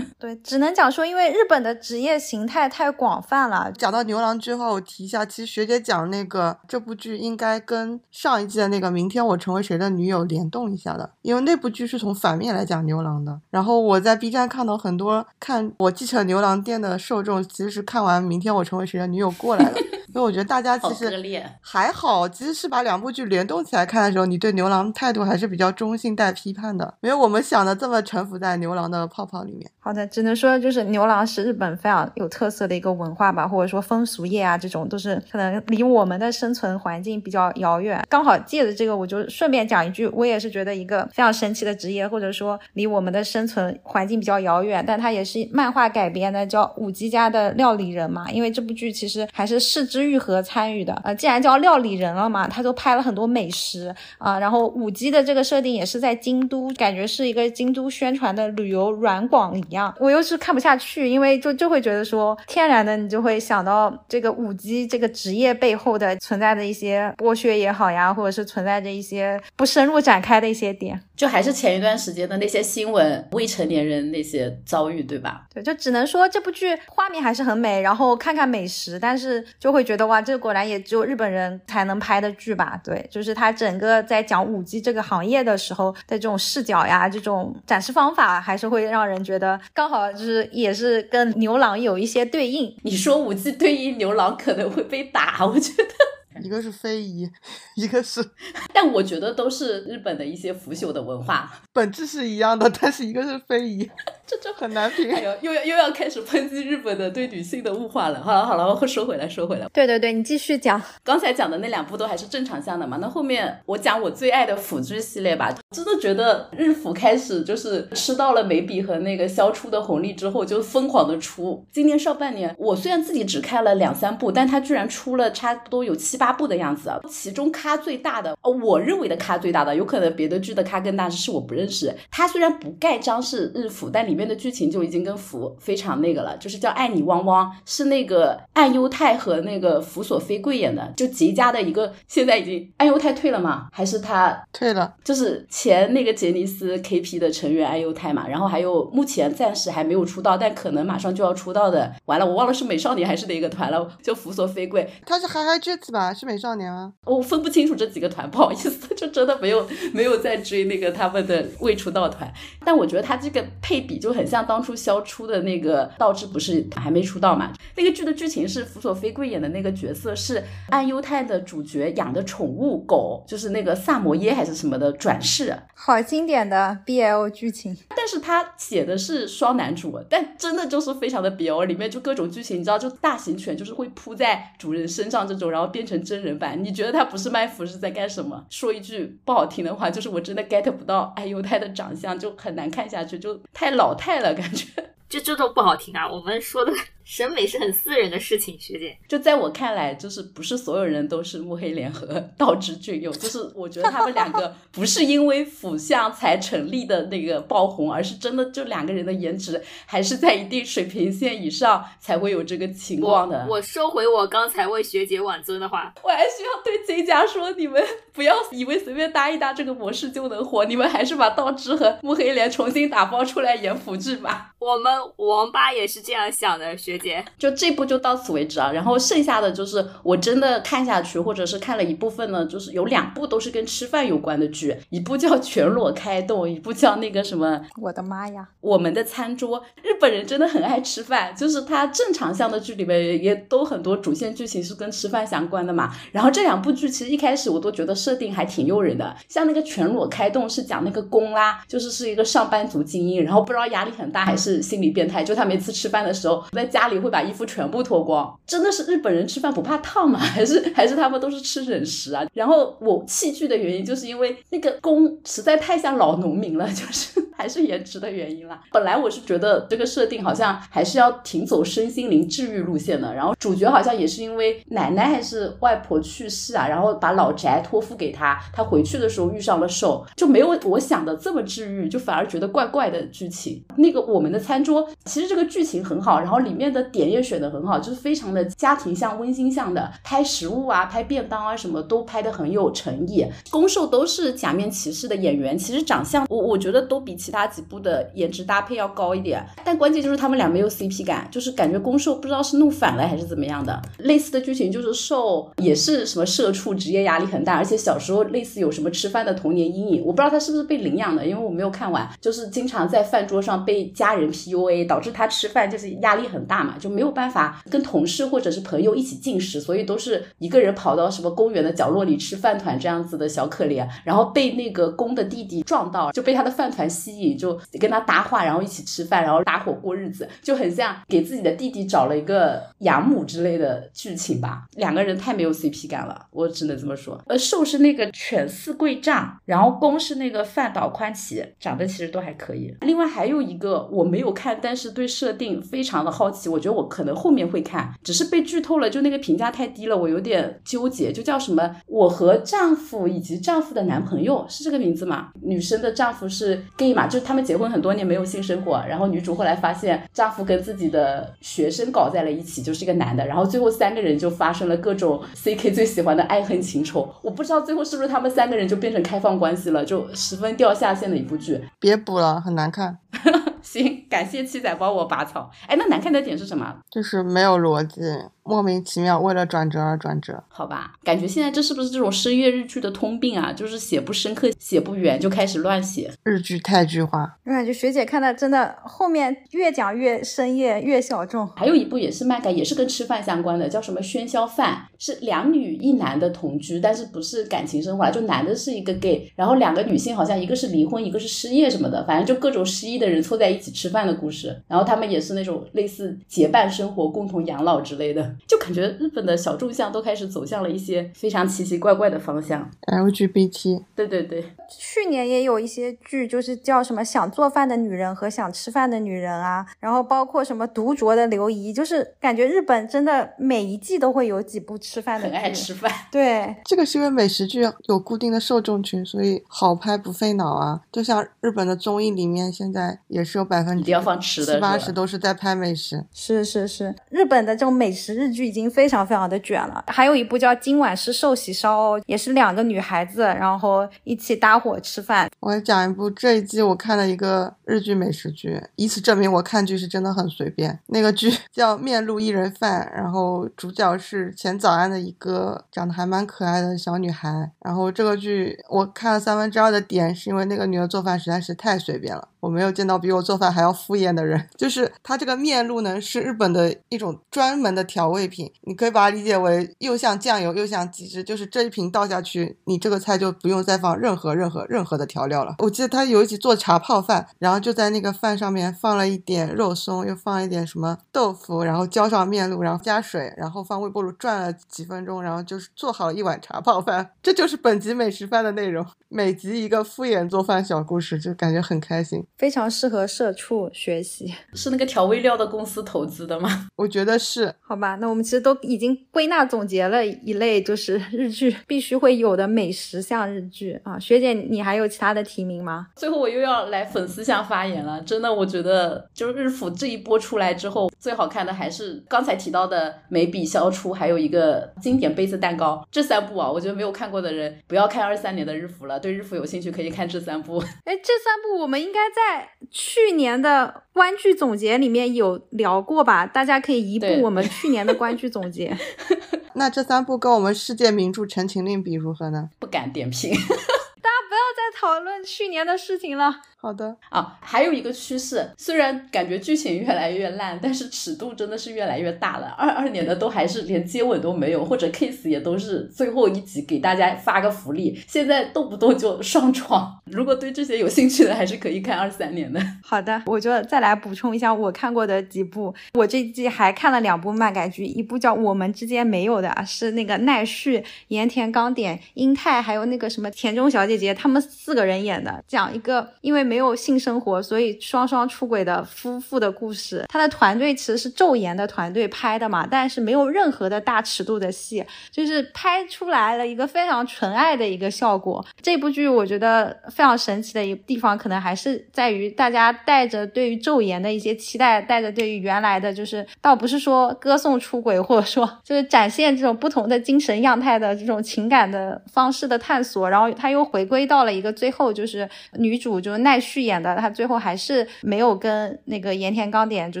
对，只能讲说，因为日本的职业形态太广泛了。讲到牛郎之后，我提一下，其实学姐讲那个这部剧应该跟上一季的那个《明天我成为谁的女友》联动一下的，因为那部剧是从反面来讲牛郎的。然后我在 B 站看到很多看我继承牛郎店的受众，其实是看完《明天我成为谁的女友》过来了。所以我觉得大家其实还好，其实是把两部剧联动起来看的时候，你对牛郎态度还是比较中性带批判的，没有我们想的这么沉浮在牛郎的泡泡里面。好的，只能说就是牛郎是日本非常有特色的一个文化吧，或者说风俗业啊，这种都是可能离我们的生存环境比较遥远。刚好借着这个，我就顺便讲一句，我也是觉得一个非常神奇的职业，或者说离我们的生存环境比较遥远，但它也是漫画改编的，叫五吉家的料理人嘛。因为这部剧其实还是市之。玉和参与的。呃，既然叫料理人了嘛，他就拍了很多美食啊。然后五 G 的这个设定也是在京都，感觉是一个京都宣传的旅游软广一样。我又是看不下去，因为就就会觉得说，天然的你就会想到这个五 G 这个职业背后的存在的一些剥削也好呀，或者是存在着一些不深入展开的一些点。就还是前一段时间的那些新闻，未成年人那些遭遇，对吧？对，就只能说这部剧画面还是很美，然后看看美食，但是就会觉得哇，这果然也只有日本人才能拍的剧吧？对，就是他整个在讲五 G 这个行业的时候的这种视角呀，这种展示方法，还是会让人觉得刚好就是也是跟牛郎有一些对应。你说五 G 对应牛郎可能会被打，我觉得。一个是非遗，一个是，但我觉得都是日本的一些腐朽的文化，本质是一样的，但是一个是非遗，这就很难评。哎呦，又要又要开始抨击日本的对女性的物化了。好了好了，我说回来说回来。对对对，你继续讲。刚才讲的那两部都还是正常向的嘛？那后面我讲我最爱的腐剧系列吧。真的觉得日腐开始就是吃到了眉笔和那个消出的红利之后，就疯狂的出。今年上半年，我虽然自己只看了两三部，但它居然出了差不多有七八。部的样子啊，其中咖最大的，哦，我认为的咖最大的，有可能别的剧的咖更大，是我不认识。它虽然不盖章是日服，但里面的剧情就已经跟服非常那个了，就是叫爱你汪汪，是那个岸优太和那个福所飞贵演的，就吉家的一个，现在已经岸优太退了吗？还是他退了？就是前那个杰尼斯 KP 的成员岸优太嘛，然后还有目前暂时还没有出道，但可能马上就要出道的，完了我忘了是美少女还是哪个团了，就福所飞贵，他是 HiHiJets 吧？是美少年啊，我分不清楚这几个团，不好意思，就真的没有没有在追那个他们的未出道团。但我觉得他这个配比就很像当初肖出的那个道之，不是还没出道嘛？那个剧的剧情是辅佐飞贵演的那个角色是暗优太的主角养的宠物狗，就是那个萨摩耶还是什么的转世，好经典的 BL 剧情。但是他写的是双男主，但真的就是非常的 BL，里面就各种剧情，你知道，就大型犬就是会扑在主人身上这种，然后变成真人版。你觉得他不是卖腐是在干什么？说一句不好听的话，就是我真的 get 不到哎呦他的长相，就很难看下去，就太老态了，感觉。这这都不好听啊！我们说的。审美是很私人的事情，学姐。就在我看来，就是不是所有人都是木黑莲和 道之俊佑，就是我觉得他们两个 不是因为腐相才成立的那个爆红，而是真的就两个人的颜值还是在一定水平线以上才会有这个情况的。我收回我刚才为学姐挽尊的话，我还需要对 J 家说，你们不要以为随便搭一搭这个模式就能火，你们还是把道之和木黑莲重新打包出来演腐剧吧。我们王八也是这样想的，学姐。就这部就到此为止啊，然后剩下的就是我真的看下去，或者是看了一部分呢，就是有两部都是跟吃饭有关的剧，一部叫《全裸开动》，一部叫那个什么，我的妈呀，我们的餐桌。日本人真的很爱吃饭，就是他正常向的剧里面也都很多主线剧情是跟吃饭相关的嘛。然后这两部剧其实一开始我都觉得设定还挺诱人的，像那个《全裸开动》是讲那个公啦，就是是一个上班族精英，然后不知道压力很大还是心理变态，就他每次吃饭的时候在家。里会把衣服全部脱光，真的是日本人吃饭不怕烫吗？还是还是他们都是吃忍食啊？然后我弃剧的原因就是因为那个公实在太像老农民了，就是还是颜值的原因啦。本来我是觉得这个设定好像还是要挺走身心灵治愈路线的，然后主角好像也是因为奶奶还是外婆去世啊，然后把老宅托付给他，他回去的时候遇上了兽，就没有我想的这么治愈，就反而觉得怪怪的剧情。那个我们的餐桌其实这个剧情很好，然后里面的。点也选的很好，就是非常的家庭向、温馨向的，拍食物啊、拍便当啊，什么都拍的很有诚意。攻受都是假面骑士的演员，其实长相我我觉得都比其他几部的颜值搭配要高一点，但关键就是他们俩没有 CP 感，就是感觉攻受不知道是弄反了还是怎么样的。类似的剧情就是受也是什么社畜，职业压力很大，而且小时候类似有什么吃饭的童年阴影，我不知道他是不是被领养的，因为我没有看完，就是经常在饭桌上被家人 PUA PUA，导致他吃饭就是压力很大嘛。就没有办法跟同事或者是朋友一起进食，所以都是一个人跑到什么公园的角落里吃饭团这样子的小可怜，然后被那个公的弟弟撞到，就被他的饭团吸引，就跟他搭话，然后一起吃饭，然后搭伙过日子，就很像给自己的弟弟找了一个养母之类的剧情吧。两个人太没有 CP 感了，我只能这么说。呃，受是那个犬饲贵丈，然后攻是那个饭岛宽启，长得其实都还可以。另外还有一个我没有看，但是对设定非常的好奇，我觉得我可能后面会看，只是被剧透了，就那个评价太低了，我有点纠结。就叫什么？我和丈夫以及丈夫的男朋友是这个名字吗？女生的丈夫是 gay 嘛？就是他们结婚很多年没有性生活，然后女主后来发现丈夫跟自己的学生搞在了一起，就是一个男的，然后最后三个人就发生了各种 CK 最喜欢的爱恨情仇。我不知道最后是不是他们三个人就变成开放关系了，就十分掉下线的一部剧。别补了，很难看。行，感谢七仔帮我拔草。哎，那难看的点是什么？就是没有逻辑，莫名其妙，为了转折而转折。好吧，感觉现在这是不是这种深夜日剧的通病啊？就是写不深刻，写不圆，就开始乱写。日剧太剧化，我感觉学姐看的真的后面越讲越深夜，越小众。还有一部也是漫改，也是跟吃饭相关的，叫什么《喧嚣饭》，是两女一男的同居，但是不是感情生活，就男的是一个 gay，然后两个女性好像一个是离婚，一个是失业什么的，反正就各种失意的人凑在一起吃饭的故事。然后他们也是那种类似结伴生活、共同养老之类的，就感觉日本的小众向都开始走向了一些非常奇奇怪怪的方向。LGBT 对对对，去年也有一些剧，就是叫什么“想做饭的女人”和“想吃饭的女人”啊，然后包括什么“独酌的刘姨”，就是感觉日本真的每一季都会有几部吃饭的很。爱吃饭。对，这个是因为美食剧有固定的受众群，所以好拍不费脑啊。就像日本的综艺里面，现在也是有百分之一定要放吃的七八十都是在拍美食。是是是，日本的这种美食日剧已经非常非常的卷了。还有一部叫《今晚是寿喜烧》，也是两个女孩子，然后一起搭伙吃饭。我讲一部这一季我看了一个日剧美食剧，以此证明我看剧是真的很随便。那个剧叫《面露一人饭》，然后主角是前早安的一个长得还蛮可爱的小女孩。然后这个剧我看了三分之二的点是因为那个女的做饭实在是太随便了，我没有见到比我做饭还要敷衍的人。就是它这个面露呢是日本的一种专门的调味品，你可以把它理解为又像酱油又像鸡汁，就是这一瓶倒下去，你这个菜就不用再放任何任何任何的调料了。我记得他有一集做茶泡饭，然后就在那个饭上面放了一点肉松，又放了一点什么豆腐，然后浇上面露，然后加水，然后放微波炉转了几分钟，然后就是做好了一碗茶泡饭。这就是本集美食饭的内容，每集一个敷衍做饭小故事，就感觉很开心。非常适合社畜学习，是那个调味料的公司投资的吗？我觉得是好吧？那我们其实都已经归纳总结了一类，就是 日剧必须会有的美食向日剧啊。学姐，你还有其他的提名吗？最后我又要来粉丝向发言了，真的，我觉得就是日服这一波出来之后，最好看的还是刚才提到的《眉笔消除》，还有一个经典杯子蛋糕这三部啊，我觉得没有看过的人不要看二三年的日服了，对日服有兴趣可以看这三部。哎，这三部我们应该在去年的观剧总结里面有聊过吧？大家可以移步我们去年的观剧总结。那这三部跟我们世界名著《陈情令》比如何呢？不敢点评 不要再讨论去年的事情了。好的，啊，还有一个趋势，虽然感觉剧情越来越烂，但是尺度真的是越来越大了。二二年的都还是连接吻都没有，或者 kiss 也都是最后一集给大家发个福利，现在动不动就上床。如果对这些有兴趣的，还是可以看二三年的。好的，我就再来补充一下我看过的几部。我这一季还看了两部漫改剧，一部叫《我们之间没有的》，是那个奈绪、盐田刚典、英泰还有那个什么田中小姐姐他们四个人演的，讲一个因为没有性生活，所以双双出轨的夫妇的故事。他的团队其实是昼颜的团队拍的嘛，但是没有任何的大尺度的戏，就是拍出来了一个非常纯爱的一个效果。这部剧我觉得非常神奇的一地方，可能还是在于大家带着对于昼颜的一些期待，带着对于原来的，就是倒不是说歌颂出轨，或者说就是展现这种不同的精神样态的这种情感的方式的探索，然后他又回归到了一个最后就是女主就是奈绪演的，她最后还是没有跟那个盐田刚典，就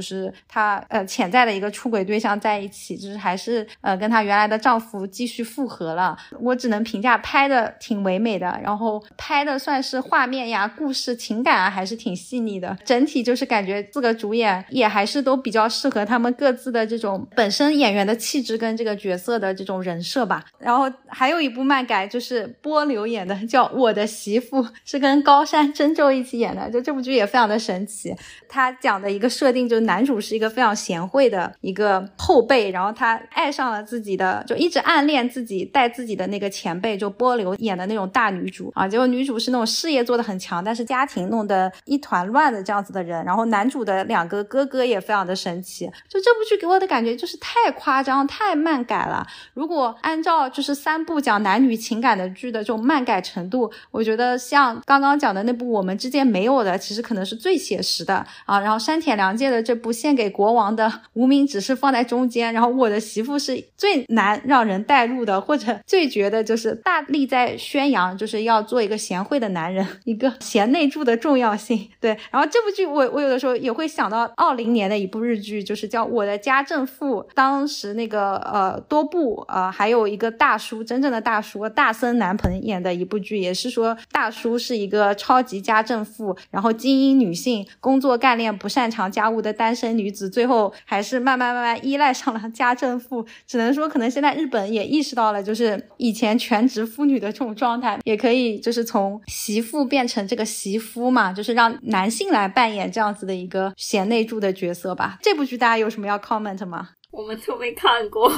是她呃潜在的一个出轨对象在一起，就是还是呃跟她原来的丈夫继续复合了。我只能评价拍的挺唯美的，然后拍的算是画面呀、故事、情感啊，还是挺细腻的。整体就是感觉四个主演也还是都比较适合他们各自的这种本身演员的气质跟这个角色的这种人设吧。然后还有一部漫改就是波流演的，叫《我的媳妇》。是跟高山真宙一起演的，就这部剧也非常的神奇。他讲的一个设定就是男主是一个非常贤惠的一个后辈，然后他爱上了自己的，就一直暗恋自己带自己的那个前辈，就波流演的那种大女主啊。结果女主是那种事业做的很强，但是家庭弄得一团乱的这样子的人。然后男主的两个哥哥也非常的神奇。就这部剧给我的感觉就是太夸张、太漫改了。如果按照就是三部讲男女情感的剧的这种漫改程度，我觉得像刚刚讲的那部《我们之间没有的》，其实可能是最写实的啊。然后山田凉介的这部《献给国王的无名指》是放在中间，然后我的媳妇是最难让人带入的，或者最觉得就是大力在宣扬就是要做一个贤惠的男人，一个贤内助的重要性。对，然后这部剧我我有的时候也会想到二零年的一部日剧，就是叫《我的家政妇》，当时那个呃多部呃还有一个大叔，真正的大叔大森南朋演的一部剧，也是说大叔是一个超级家政妇，然后精英女性，工作干练，不擅长家务的单身女子，最后还是慢慢慢慢依赖上了家政妇。只能说，可能现在日本也意识到了，就是以前全职妇女的这种状态，也可以就是从媳妇变成这个媳妇嘛，就是让男性来扮演这样子的一个贤内助的角色吧。这部剧大家有什么要 comment 吗？我们都没看过，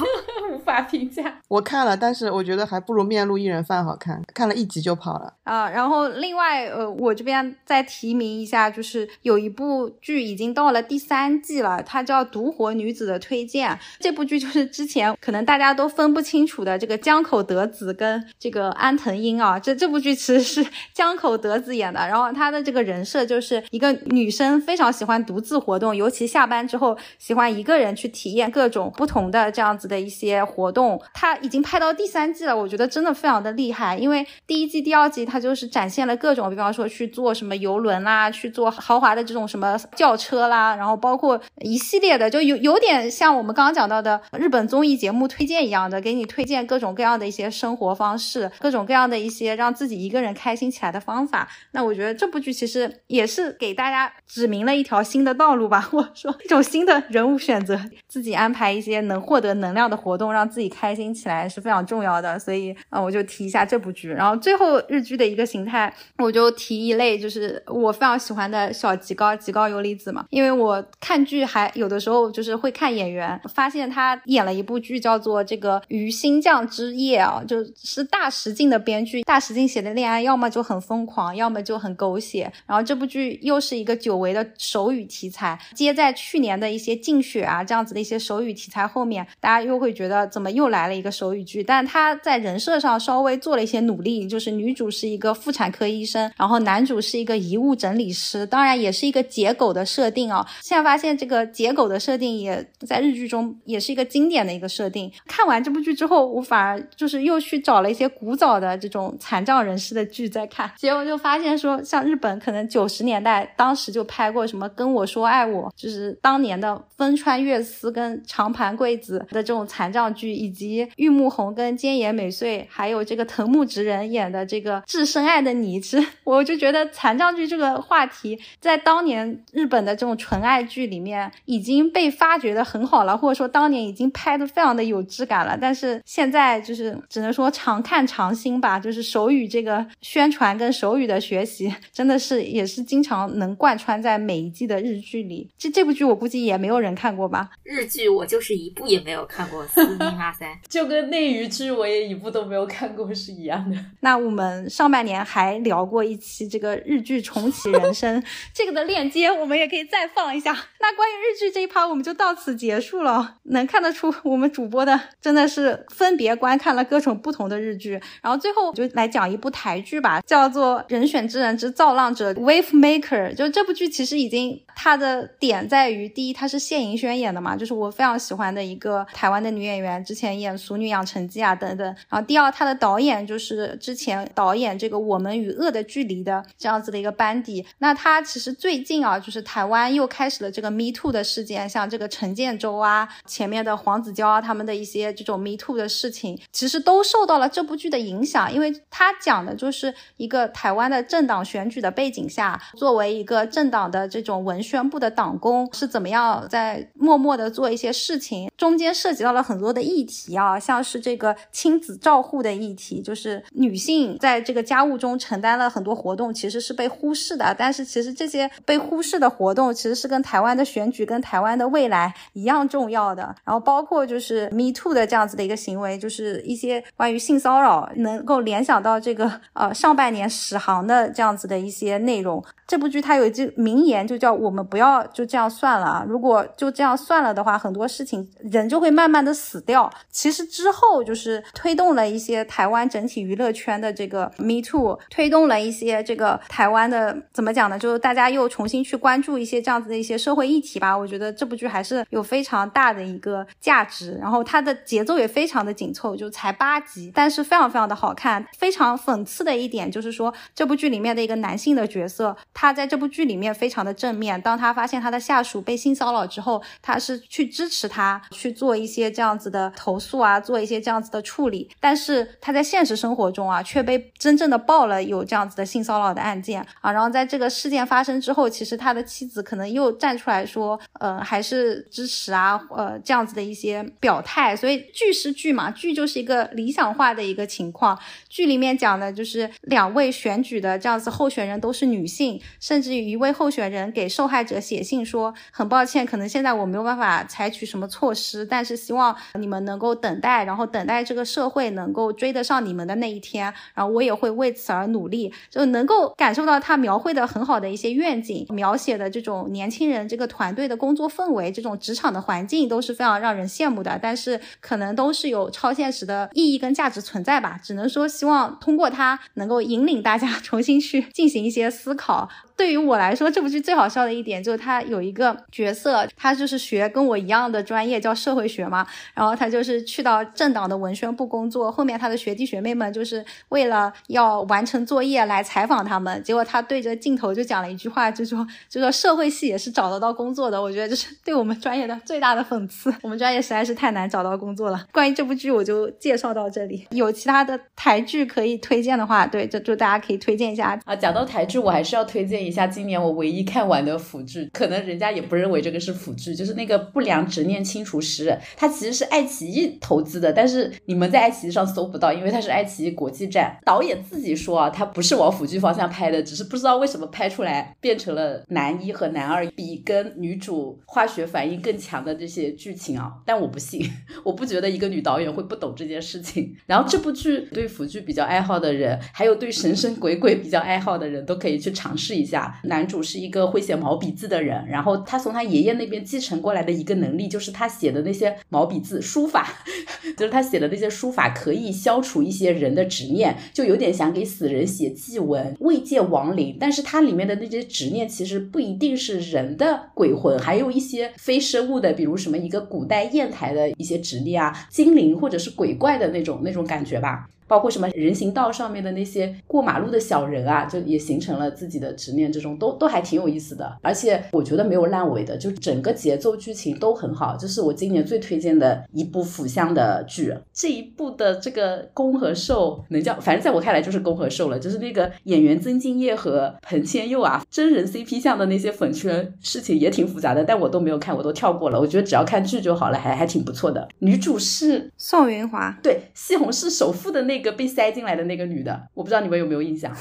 无法评价。我看了，但是我觉得还不如《面露一人饭》好看，看了一集就跑了啊。然后另外，呃，我这边再提名一下，就是有一部剧已经到了第三季了，它叫《独活女子的推荐》。这部剧就是之前可能大家都分不清楚的这个江口德子跟这个安藤英啊。这这部剧其实是江口德子演的，然后她的这个人设就是一个女生非常喜欢独自活动，尤其下班之后喜欢一个人去体验各。各种不同的这样子的一些活动，它已经拍到第三季了，我觉得真的非常的厉害。因为第一季、第二季它就是展现了各种，比方说去坐什么游轮啦，去坐豪华的这种什么轿车啦，然后包括一系列的，就有有点像我们刚刚讲到的日本综艺节目推荐一样的，给你推荐各种各样的一些生活方式，各种各样的一些让自己一个人开心起来的方法。那我觉得这部剧其实也是给大家指明了一条新的道路吧，或者说一种新的人物选择，自己安。安排一些能获得能量的活动，让自己开心起来是非常重要的。所以啊，我就提一下这部剧。然后最后日剧的一个形态，我就提一类，就是我非常喜欢的小极高极高由里子嘛。因为我看剧还有的时候就是会看演员，发现他演了一部剧叫做《这个鱼星降之夜》啊，就是大石进的编剧，大石进写的恋爱要么就很疯狂，要么就很狗血。然后这部剧又是一个久违的手语题材，接在去年的一些竞雪啊这样子的一些手。手语题材后面，大家又会觉得怎么又来了一个手语剧？但他在人设上稍微做了一些努力，就是女主是一个妇产科医生，然后男主是一个遗物整理师，当然也是一个解狗的设定啊。现在发现这个解狗的设定也在日剧中也是一个经典的一个设定。看完这部剧之后，我反而就是又去找了一些古早的这种残障人士的剧在看，结果就发现说，像日本可能九十年代当时就拍过什么跟我说爱我，就是当年的风川月司跟。长盘贵子的这种残障剧，以及玉木宏跟菅野美穗，还有这个藤木直人演的这个《致深爱的你》，其实 我就觉得残障剧这个话题，在当年日本的这种纯爱剧里面已经被发掘的很好了，或者说当年已经拍的非常的有质感了。但是现在就是只能说常看常新吧，就是手语这个宣传跟手语的学习，真的是也是经常能贯穿在每一季的日剧里。这这部剧我估计也没有人看过吧？日剧我。我就是一部也没有看过，斯密马塞 就跟内娱剧我也一部都没有看过是一样的。那我们上半年还聊过一期这个日剧重启人生，这个的链接我们也可以再放一下。那关于日剧这一趴我们就到此结束了。能看得出我们主播的真的是分别观看了各种不同的日剧，然后最后就来讲一部台剧吧，叫做《人选之人之造浪者》（Wave Maker）。就这部剧其实已经它的点在于，第一它是谢盈萱演的嘛，就是我非常。常喜欢的一个台湾的女演员，之前演《俗女养成记》啊等等。然后第二，她的导演就是之前导演这个《我们与恶的距离》的这样子的一个班底。那她其实最近啊，就是台湾又开始了这个 Me Too 的事件，像这个陈建州啊，前面的黄子佼啊，他们的一些这种 Me Too 的事情，其实都受到了这部剧的影响，因为它讲的就是一个台湾的政党选举的背景下，作为一个政党的这种文宣部的党工是怎么样在默默的做一些。事情，中间涉及到了很多的议题啊，像是这个亲子照护的议题，就是女性在这个家务中承担了很多活动，其实是被忽视的。但是其实这些被忽视的活动，其实是跟台湾的选举、跟台湾的未来一样重要的。然后包括就是 Me Too 的这样子的一个行为，就是一些关于性骚扰，能够联想到这个呃上半年史航的这样子的一些内容。这部剧它有一句名言，就叫“我们不要就这样算了啊！如果就这样算了的话，很多多事情人就会慢慢的死掉。”其实之后就是推动了一些台湾整体娱乐圈的这个 Me Too，推动了一些这个台湾的怎么讲呢？就是大家又重新去关注一些这样子的一些社会议题吧。我觉得这部剧还是有非常大的一个价值，然后它的节奏也非常的紧凑，就才八集，但是非常非常的好看。非常讽刺的一点就是说，这部剧里面的一个男性的角色。他在这部剧里面非常的正面。当他发现他的下属被性骚扰之后，他是去支持他去做一些这样子的投诉啊，做一些这样子的处理。但是他在现实生活中啊，却被真正的爆了有这样子的性骚扰的案件啊。然后在这个事件发生之后，其实他的妻子可能又站出来说，呃，还是支持啊，呃，这样子的一些表态。所以剧是剧嘛，剧就是一个理想化的一个情况。剧里面讲的就是两位选举的这样子候选人都是女性。甚至于一位候选人给受害者写信说：“很抱歉，可能现在我没有办法采取什么措施，但是希望你们能够等待，然后等待这个社会能够追得上你们的那一天。然后我也会为此而努力，就能够感受到他描绘的很好的一些愿景，描写的这种年轻人这个团队的工作氛围，这种职场的环境都是非常让人羡慕的。但是可能都是有超现实的意义跟价值存在吧。只能说希望通过它能够引领大家 重新去进行一些思考。”对于我来说，这部剧最好笑的一点就是他有一个角色，他就是学跟我一样的专业，叫社会学嘛。然后他就是去到政党的文宣部工作，后面他的学弟学妹们就是为了要完成作业来采访他们，结果他对着镜头就讲了一句话，就说就说社会系也是找得到工作的。我觉得这是对我们专业的最大的讽刺，我们专业实在是太难找到工作了。关于这部剧，我就介绍到这里。有其他的台剧可以推荐的话，对，就就大家可以推荐一下啊。讲到台剧，我还是要推荐一。一下今年我唯一看完的腐剧，可能人家也不认为这个是腐剧，就是那个《不良执念清除师》，它其实是爱奇艺投资的，但是你们在爱奇艺上搜不到，因为它是爱奇艺国际站。导演自己说啊，他不是往腐剧方向拍的，只是不知道为什么拍出来变成了男一和男二比跟女主化学反应更强的这些剧情啊。但我不信，我不觉得一个女导演会不懂这件事情。然后这部剧对腐剧比较爱好的人，还有对神神鬼鬼比较爱好的人都可以去尝试一下。男主是一个会写毛笔字的人，然后他从他爷爷那边继承过来的一个能力，就是他写的那些毛笔字书法，就是他写的那些书法可以消除一些人的执念，就有点想给死人写祭文，慰藉亡灵。但是它里面的那些执念其实不一定是人的鬼魂，还有一些非生物的，比如什么一个古代砚台的一些执念啊，精灵或者是鬼怪的那种那种感觉吧。包括什么人行道上面的那些过马路的小人啊，就也形成了自己的执念，这种都都还挺有意思的。而且我觉得没有烂尾的，就整个节奏剧情都很好，这是我今年最推荐的一部腐向的剧。这一部的这个攻和受能叫，反正在我看来就是攻和受了，就是那个演员曾敬业和彭千佑啊，真人 CP 向的那些粉圈事情也挺复杂的，但我都没有看，我都跳过了。我觉得只要看剧就好了，还还挺不错的。女主是宋云华，对，西红柿首富的那。一个被塞进来的那个女的，我不知道你们有没有印象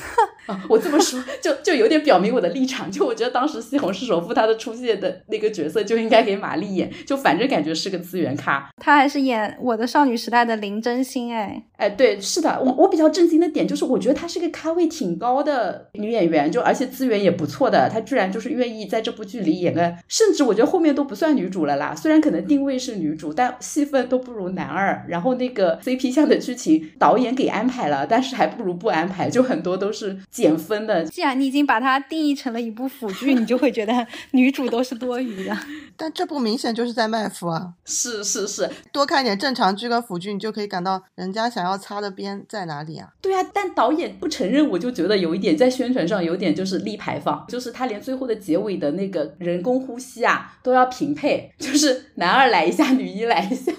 啊。我这么说就就有点表明我的立场，就我觉得当时西红柿首富他的出现的那个角色就应该给马丽演，就反正感觉是个资源咖。她还是演我的少女时代的林真心，哎哎，对，是的，我我比较震惊的点就是，我觉得她是个咖位挺高的女演员，就而且资源也不错的，她居然就是愿意在这部剧里演个，甚至我觉得后面都不算女主了啦。虽然可能定位是女主，但戏份都不如男二。然后那个 CP 向的剧情导演给安排了，但是还不如不安排，就很多都是。减分的。既然你已经把它定义成了一部腐剧，你就会觉得女主都是多余的。但这部明显就是在卖腐啊！是是是，多看一点正常剧跟腐剧，你就可以感到人家想要擦的边在哪里啊？对啊，但导演不承认，我就觉得有一点在宣传上有点就是立牌坊，就是他连最后的结尾的那个人工呼吸啊都要平配，就是男二来一下，女一来一下。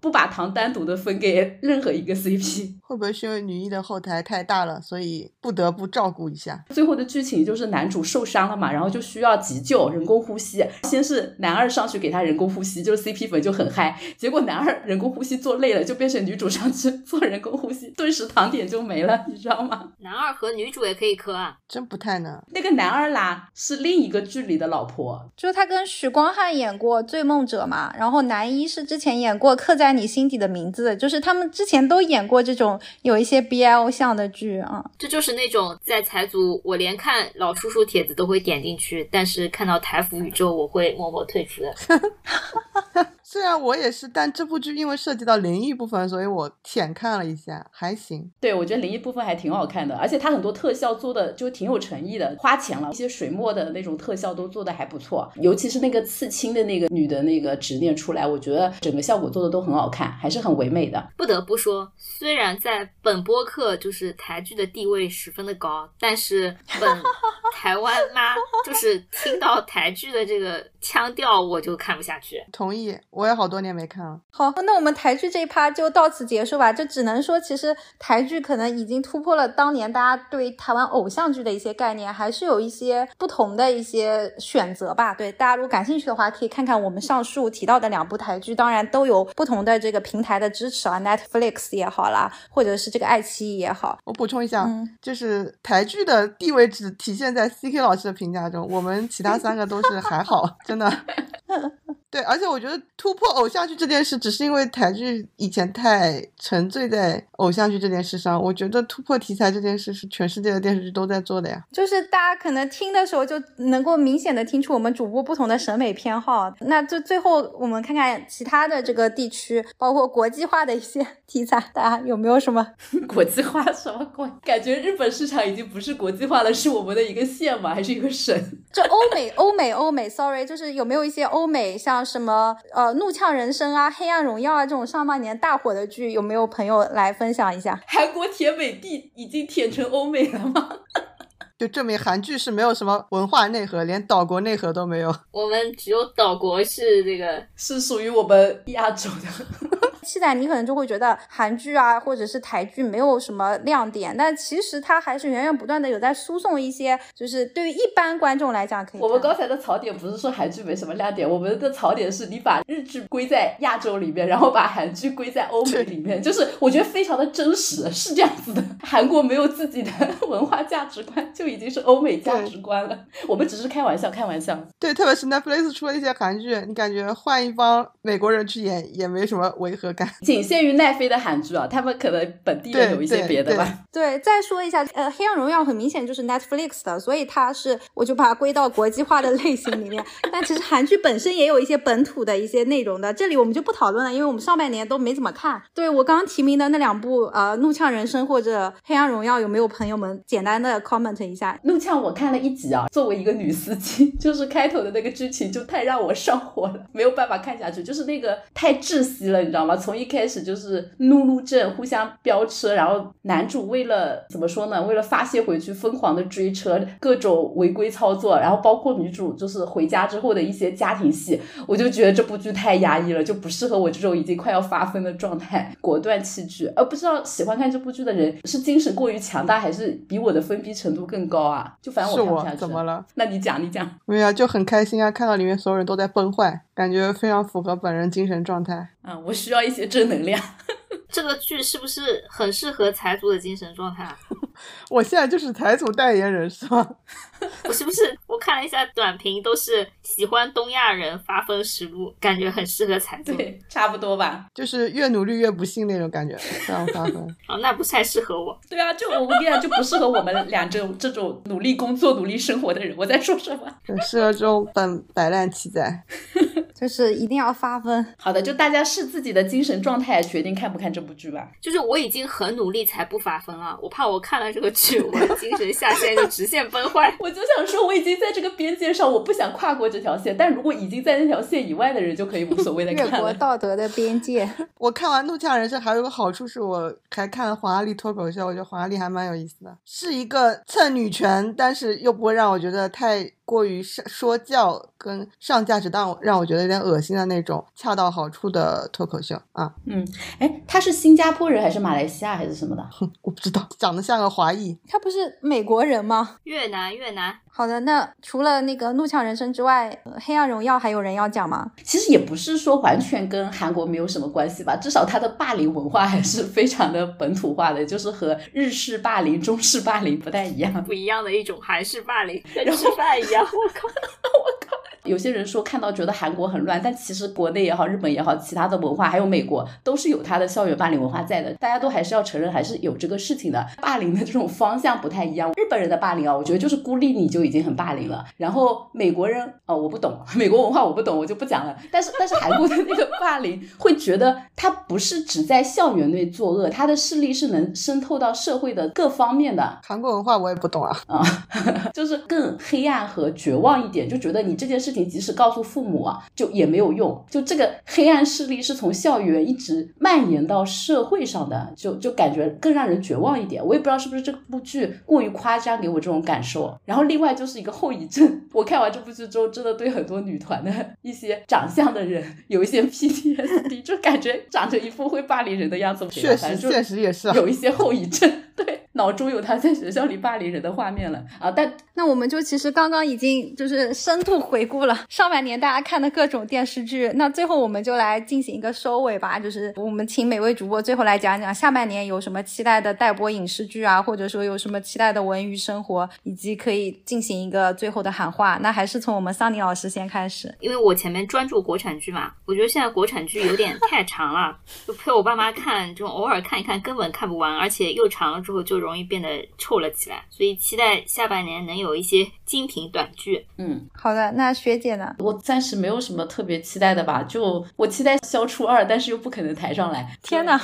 不把糖单独的分给任何一个 CP。会不会是因为女一的后台太大了，所以不得不照顾一下？最后的剧情就是男主受伤了嘛，然后就需要急救，人工呼吸。先是男二上去给他人工呼吸，就是 CP 粉就很嗨。结果男二人工呼吸做累了，就变成女主上去做人工呼吸，顿时糖点就没了，你知道吗？男二和女主也可以磕啊。真不太能。那个男二啦是另一个剧里的老婆，就是他跟许光汉演过《醉梦者》嘛，然后男一是之前演过《刻在在你心底的名字》，就是他们之前都演过这种有一些 BL 向的剧啊。这就是那种在财组，我连看老叔叔帖子都会点进去，但是看到台服宇宙，我会默默退出的。虽然我也是，但这部剧因为涉及到灵异部分，所以我浅看了一下，还行。对我觉得灵异部分还挺好看的，而且它很多特效做的就挺有诚意的，花钱了，一些水墨的那种特效都做的还不错，尤其是那个刺青的那个女的那个执念出来，我觉得整个效果做的都很好看，还是很唯美的。不得不说，虽然在本播客就是台剧的地位十分的高，但是本 台湾妈就是听到台剧的这个腔调，我就看不下去。同意，我也好多年没看了。好，那我们台剧这一趴就到此结束吧。就只能说，其实台剧可能已经突破了当年大家对台湾偶像剧的一些概念，还是有一些不同的一些选择吧。对大家如果感兴趣的话，可以看看我们上述提到的两部台剧，当然都有不同的这个平台的支持啊，Netflix 也好啦，或者是这个爱奇艺也好。我补充一下，嗯就是台剧的地位只体现在 CK 老师的评价中，我们其他三个都是还好，真的。对，而且我觉得突破偶像剧这件事，只是因为台剧以前太沉醉在偶像剧这件事上。我觉得突破题材这件事是全世界的电视剧都在做的呀。就是大家可能听的时候就能够明显的听出我们主播不同的审美偏好。那就最后我们看看其他的这个地区，包括国际化的一些题材，大家有没有什么？国际化什么鬼？感觉日本市场已经不是国际化了，是我们的一个县吗？还是一个省？就欧美、欧美、欧美，sorry，就是有没有一些欧美像什么呃《怒呛人生》啊、《黑暗荣耀》啊这种上半年大火的剧，有没有朋友来分享一下？韩国铁美帝已经舔成欧美了吗？就证明韩剧是没有什么文化内核，连岛国内核都没有。我们只有岛国是这个是属于我们亚洲的。期待你可能就会觉得韩剧啊，或者是台剧没有什么亮点，但其实它还是源源不断的有在输送一些，就是对于一般观众来讲可以。我们刚才的槽点不是说韩剧没什么亮点，我们的槽点是你把日剧归在亚洲里面，然后把韩剧归在欧美里面，就是我觉得非常的真实，是这样子的。韩国没有自己的 文化价值观，就已经是欧美价值观了。我们只是开玩笑，开玩笑。对，特别是 Netflix 出了一些韩剧，你感觉换一帮美国人去演也没什么违和感。仅限于奈飞的韩剧啊，他们可能本地人有一些别的吧。对，再说一下，呃，《黑暗荣耀》很明显就是 Netflix 的，所以它是我就把它归到国际化的类型里面。但其实韩剧本身也有一些本土的一些内容的，这里我们就不讨论了，因为我们上半年都没怎么看。对我刚刚提名的那两部，呃，《怒呛人生》或者《黑暗荣耀》，有没有朋友们简单的 comment 一下？《怒呛》我看了一集啊，作为一个女司机，就是开头的那个剧情就太让我上火了，没有办法看下去，就是那个太窒息了，你知道吗？从一开始就是怒路症，互相飙车，然后男主为了怎么说呢？为了发泄回去，疯狂的追车，各种违规操作，然后包括女主就是回家之后的一些家庭戏，我就觉得这部剧太压抑了，就不适合我这种已经快要发疯的状态，果断弃剧。而不知道喜欢看这部剧的人是精神过于强大，还是比我的封闭程度更高啊？就反正我看不下去。怎么了？那你讲，你讲。没有啊，就很开心啊，看到里面所有人都在崩坏，感觉非常符合本人精神状态。嗯，我需要一些正能量。这个剧是不是很适合财主的精神状态啊？我现在就是财主代言人，是吗？我 是不是我看了一下短评，都是喜欢东亚人发疯实录，感觉很适合财主。对，差不多吧。就是越努力越不幸那种感觉，这样发疯。哦，那不太适合我。对啊，就我跟你讲，就不适合我们俩这种这种努力工作、努力生活的人。我在说什么？很适合这种本摆烂期在。就是一定要发疯。好的，就大家视自己的精神状态决定看不看这部剧吧。就是我已经很努力才不发疯啊，我怕我看了这个剧，我的精神下线就直线崩坏。我就想说，我已经在这个边界上，我不想跨过这条线。但如果已经在那条线以外的人，就可以无所谓的越看了。过道德的边界。我看完《怒呛人生》还有个好处是我还看了黄阿丽脱口秀，我觉得黄阿丽还蛮有意思的，是一个蹭女权，但是又不会让我觉得太过于上说教跟上价值，让我让我觉得有点恶心的那种恰到好处的脱口秀啊。嗯，哎，他是新加坡人还是马来西亚还是什么的？我不知道，长得像个华裔。他不是美国人吗？越南，越南。好的，那除了那个《怒呛人生》之外，呃《黑暗荣耀》还有人要讲吗？其实也不是说完全跟韩国没有什么关系吧，至少他的霸凌文化还是非常的本土化的，就是和日式霸凌、中式霸凌不太一样。不一样的一种韩式霸凌，跟吃饭一样。我靠 我靠有些人说看到觉得韩国很乱，但其实国内也好，日本也好，其他的文化还有美国都是有它的校园霸凌文化在的。大家都还是要承认，还是有这个事情的。霸凌的这种方向不太一样。日本人的霸凌啊，我觉得就是孤立你就已经很霸凌了。然后美国人哦，我不懂美国文化，我不懂，我就不讲了。但是但是韩国的那个霸凌，会觉得他不是只在校园内作恶，他的势力是能渗透到社会的各方面的。韩国文化我也不懂啊啊，就是更黑暗和绝望一点，就觉得你这件事情。你即使告诉父母啊，就也没有用。就这个黑暗势力是从校园一直蔓延到社会上的，就就感觉更让人绝望一点。我也不知道是不是这部剧过于夸张，给我这种感受。然后另外就是一个后遗症，我看完这部剧之后，真的对很多女团的一些长相的人有一些 PTSD，就感觉长着一副会霸凌人的样子。确实，确实也是有一些后遗症。对。脑中有他在学校里霸凌人的画面了啊！但那我们就其实刚刚已经就是深度回顾了上半年大家看的各种电视剧，那最后我们就来进行一个收尾吧。就是我们请每位主播最后来讲讲下半年有什么期待的待播影视剧啊，或者说有什么期待的文娱生活，以及可以进行一个最后的喊话。那还是从我们桑尼老师先开始，因为我前面专注国产剧嘛，我觉得现在国产剧有点太长了，就陪我爸妈看，这种偶尔看一看根本看不完，而且又长了之后就。容易变得臭了起来，所以期待下半年能有一些精品短剧。嗯，好的，那学姐呢？我暂时没有什么特别期待的吧，就我期待消除二，但是又不可能抬上来。天哪，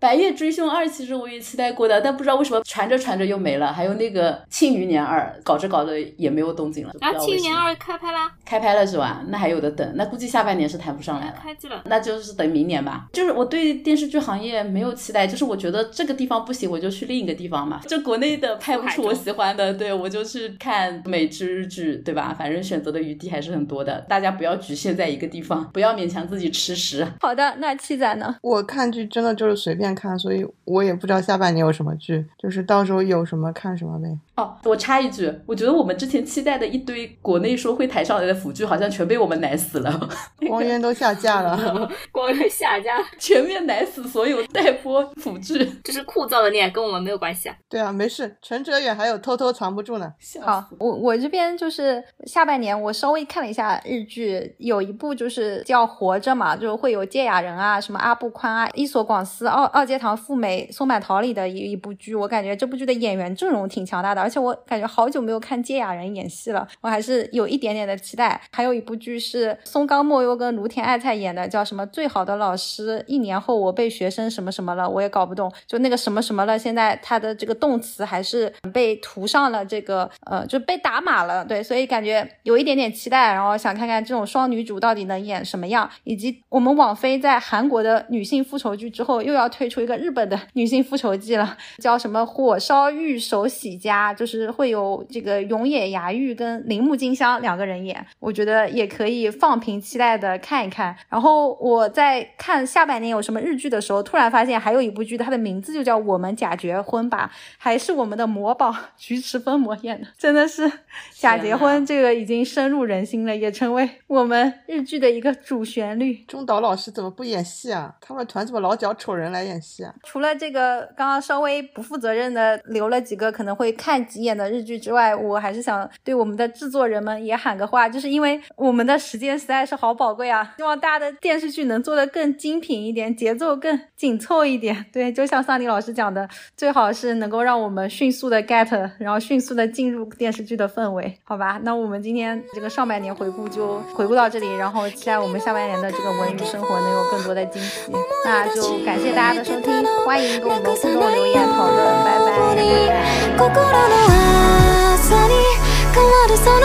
白夜追凶二其实我也期待过的，但不知道为什么传着传着又没了。还有那个庆余年二，搞着搞着也没有动静了。啊，庆余年二开拍啦？开拍了是吧？那还有的等，那估计下半年是抬不上来了。开机了，那就是等明年吧。就是我对电视剧行业没有期待，就是我觉得这个地方不行，我就去另一个地方。方嘛，就国内的拍不出我喜欢的，对我就去看美剧、日剧，对吧？反正选择的余地还是很多的，大家不要局限在一个地方，不要勉强自己吃食。好的，那七仔呢？我看剧真的就是随便看，所以我也不知道下半年有什么剧，就是到时候有什么看什么呗。哦，我插一句，我觉得我们之前期待的一堆国内说会抬上来的腐剧，好像全被我们奶死了。光渊都下架了，光渊下架，全面奶死所有待播腐剧，这是枯燥的恋，跟我们没有关系啊。对啊，没事，陈哲远还有偷偷藏不住呢。好，我我这边就是下半年，我稍微看了一下日剧，有一部就是叫《活着》嘛，就是会有芥雅人啊，什么阿部宽啊，伊索广司、二二阶堂富美、松坂桃李的一一部剧，我感觉这部剧的演员阵容挺强大的。而且我感觉好久没有看芥雅人演戏了，我还是有一点点的期待。还有一部剧是松冈莫优跟芦田爱菜演的，叫什么《最好的老师》。一年后我被学生什么什么了，我也搞不懂。就那个什么什么了，现在他的这个动词还是被涂上了这个呃，就被打码了。对，所以感觉有一点点期待，然后想看看这种双女主到底能演什么样。以及我们网飞在韩国的女性复仇剧之后，又要推出一个日本的女性复仇记了，叫什么《火烧玉手洗家》。就是会有这个永野芽郁跟铃木京香两个人演，我觉得也可以放平期待的看一看。然后我在看下半年有什么日剧的时候，突然发现还有一部剧，它的名字就叫《我们假结婚吧》，还是我们的魔宝菊池风磨演的，真的是假结婚这个已经深入人心了，也成为我们日剧的一个主旋律。中岛老师怎么不演戏啊？他们团怎么老找丑人来演戏啊？除了这个刚刚稍微不负责任的留了几个可能会看。几眼的日剧之外，我还是想对我们的制作人们也喊个话，就是因为我们的时间实在是好宝贵啊，希望大家的电视剧能做得更精品一点，节奏更紧凑一点。对，就像桑尼老师讲的，最好是是能够让我们迅速的 get，然后迅速的进入电视剧的氛围，好吧？那我们今天这个上半年回顾就回顾到这里，然后期待我们下半年的这个文娱生活能有更多的惊喜。那就感谢大家的收听，欢迎跟我们互动留言讨论，拜拜。の朝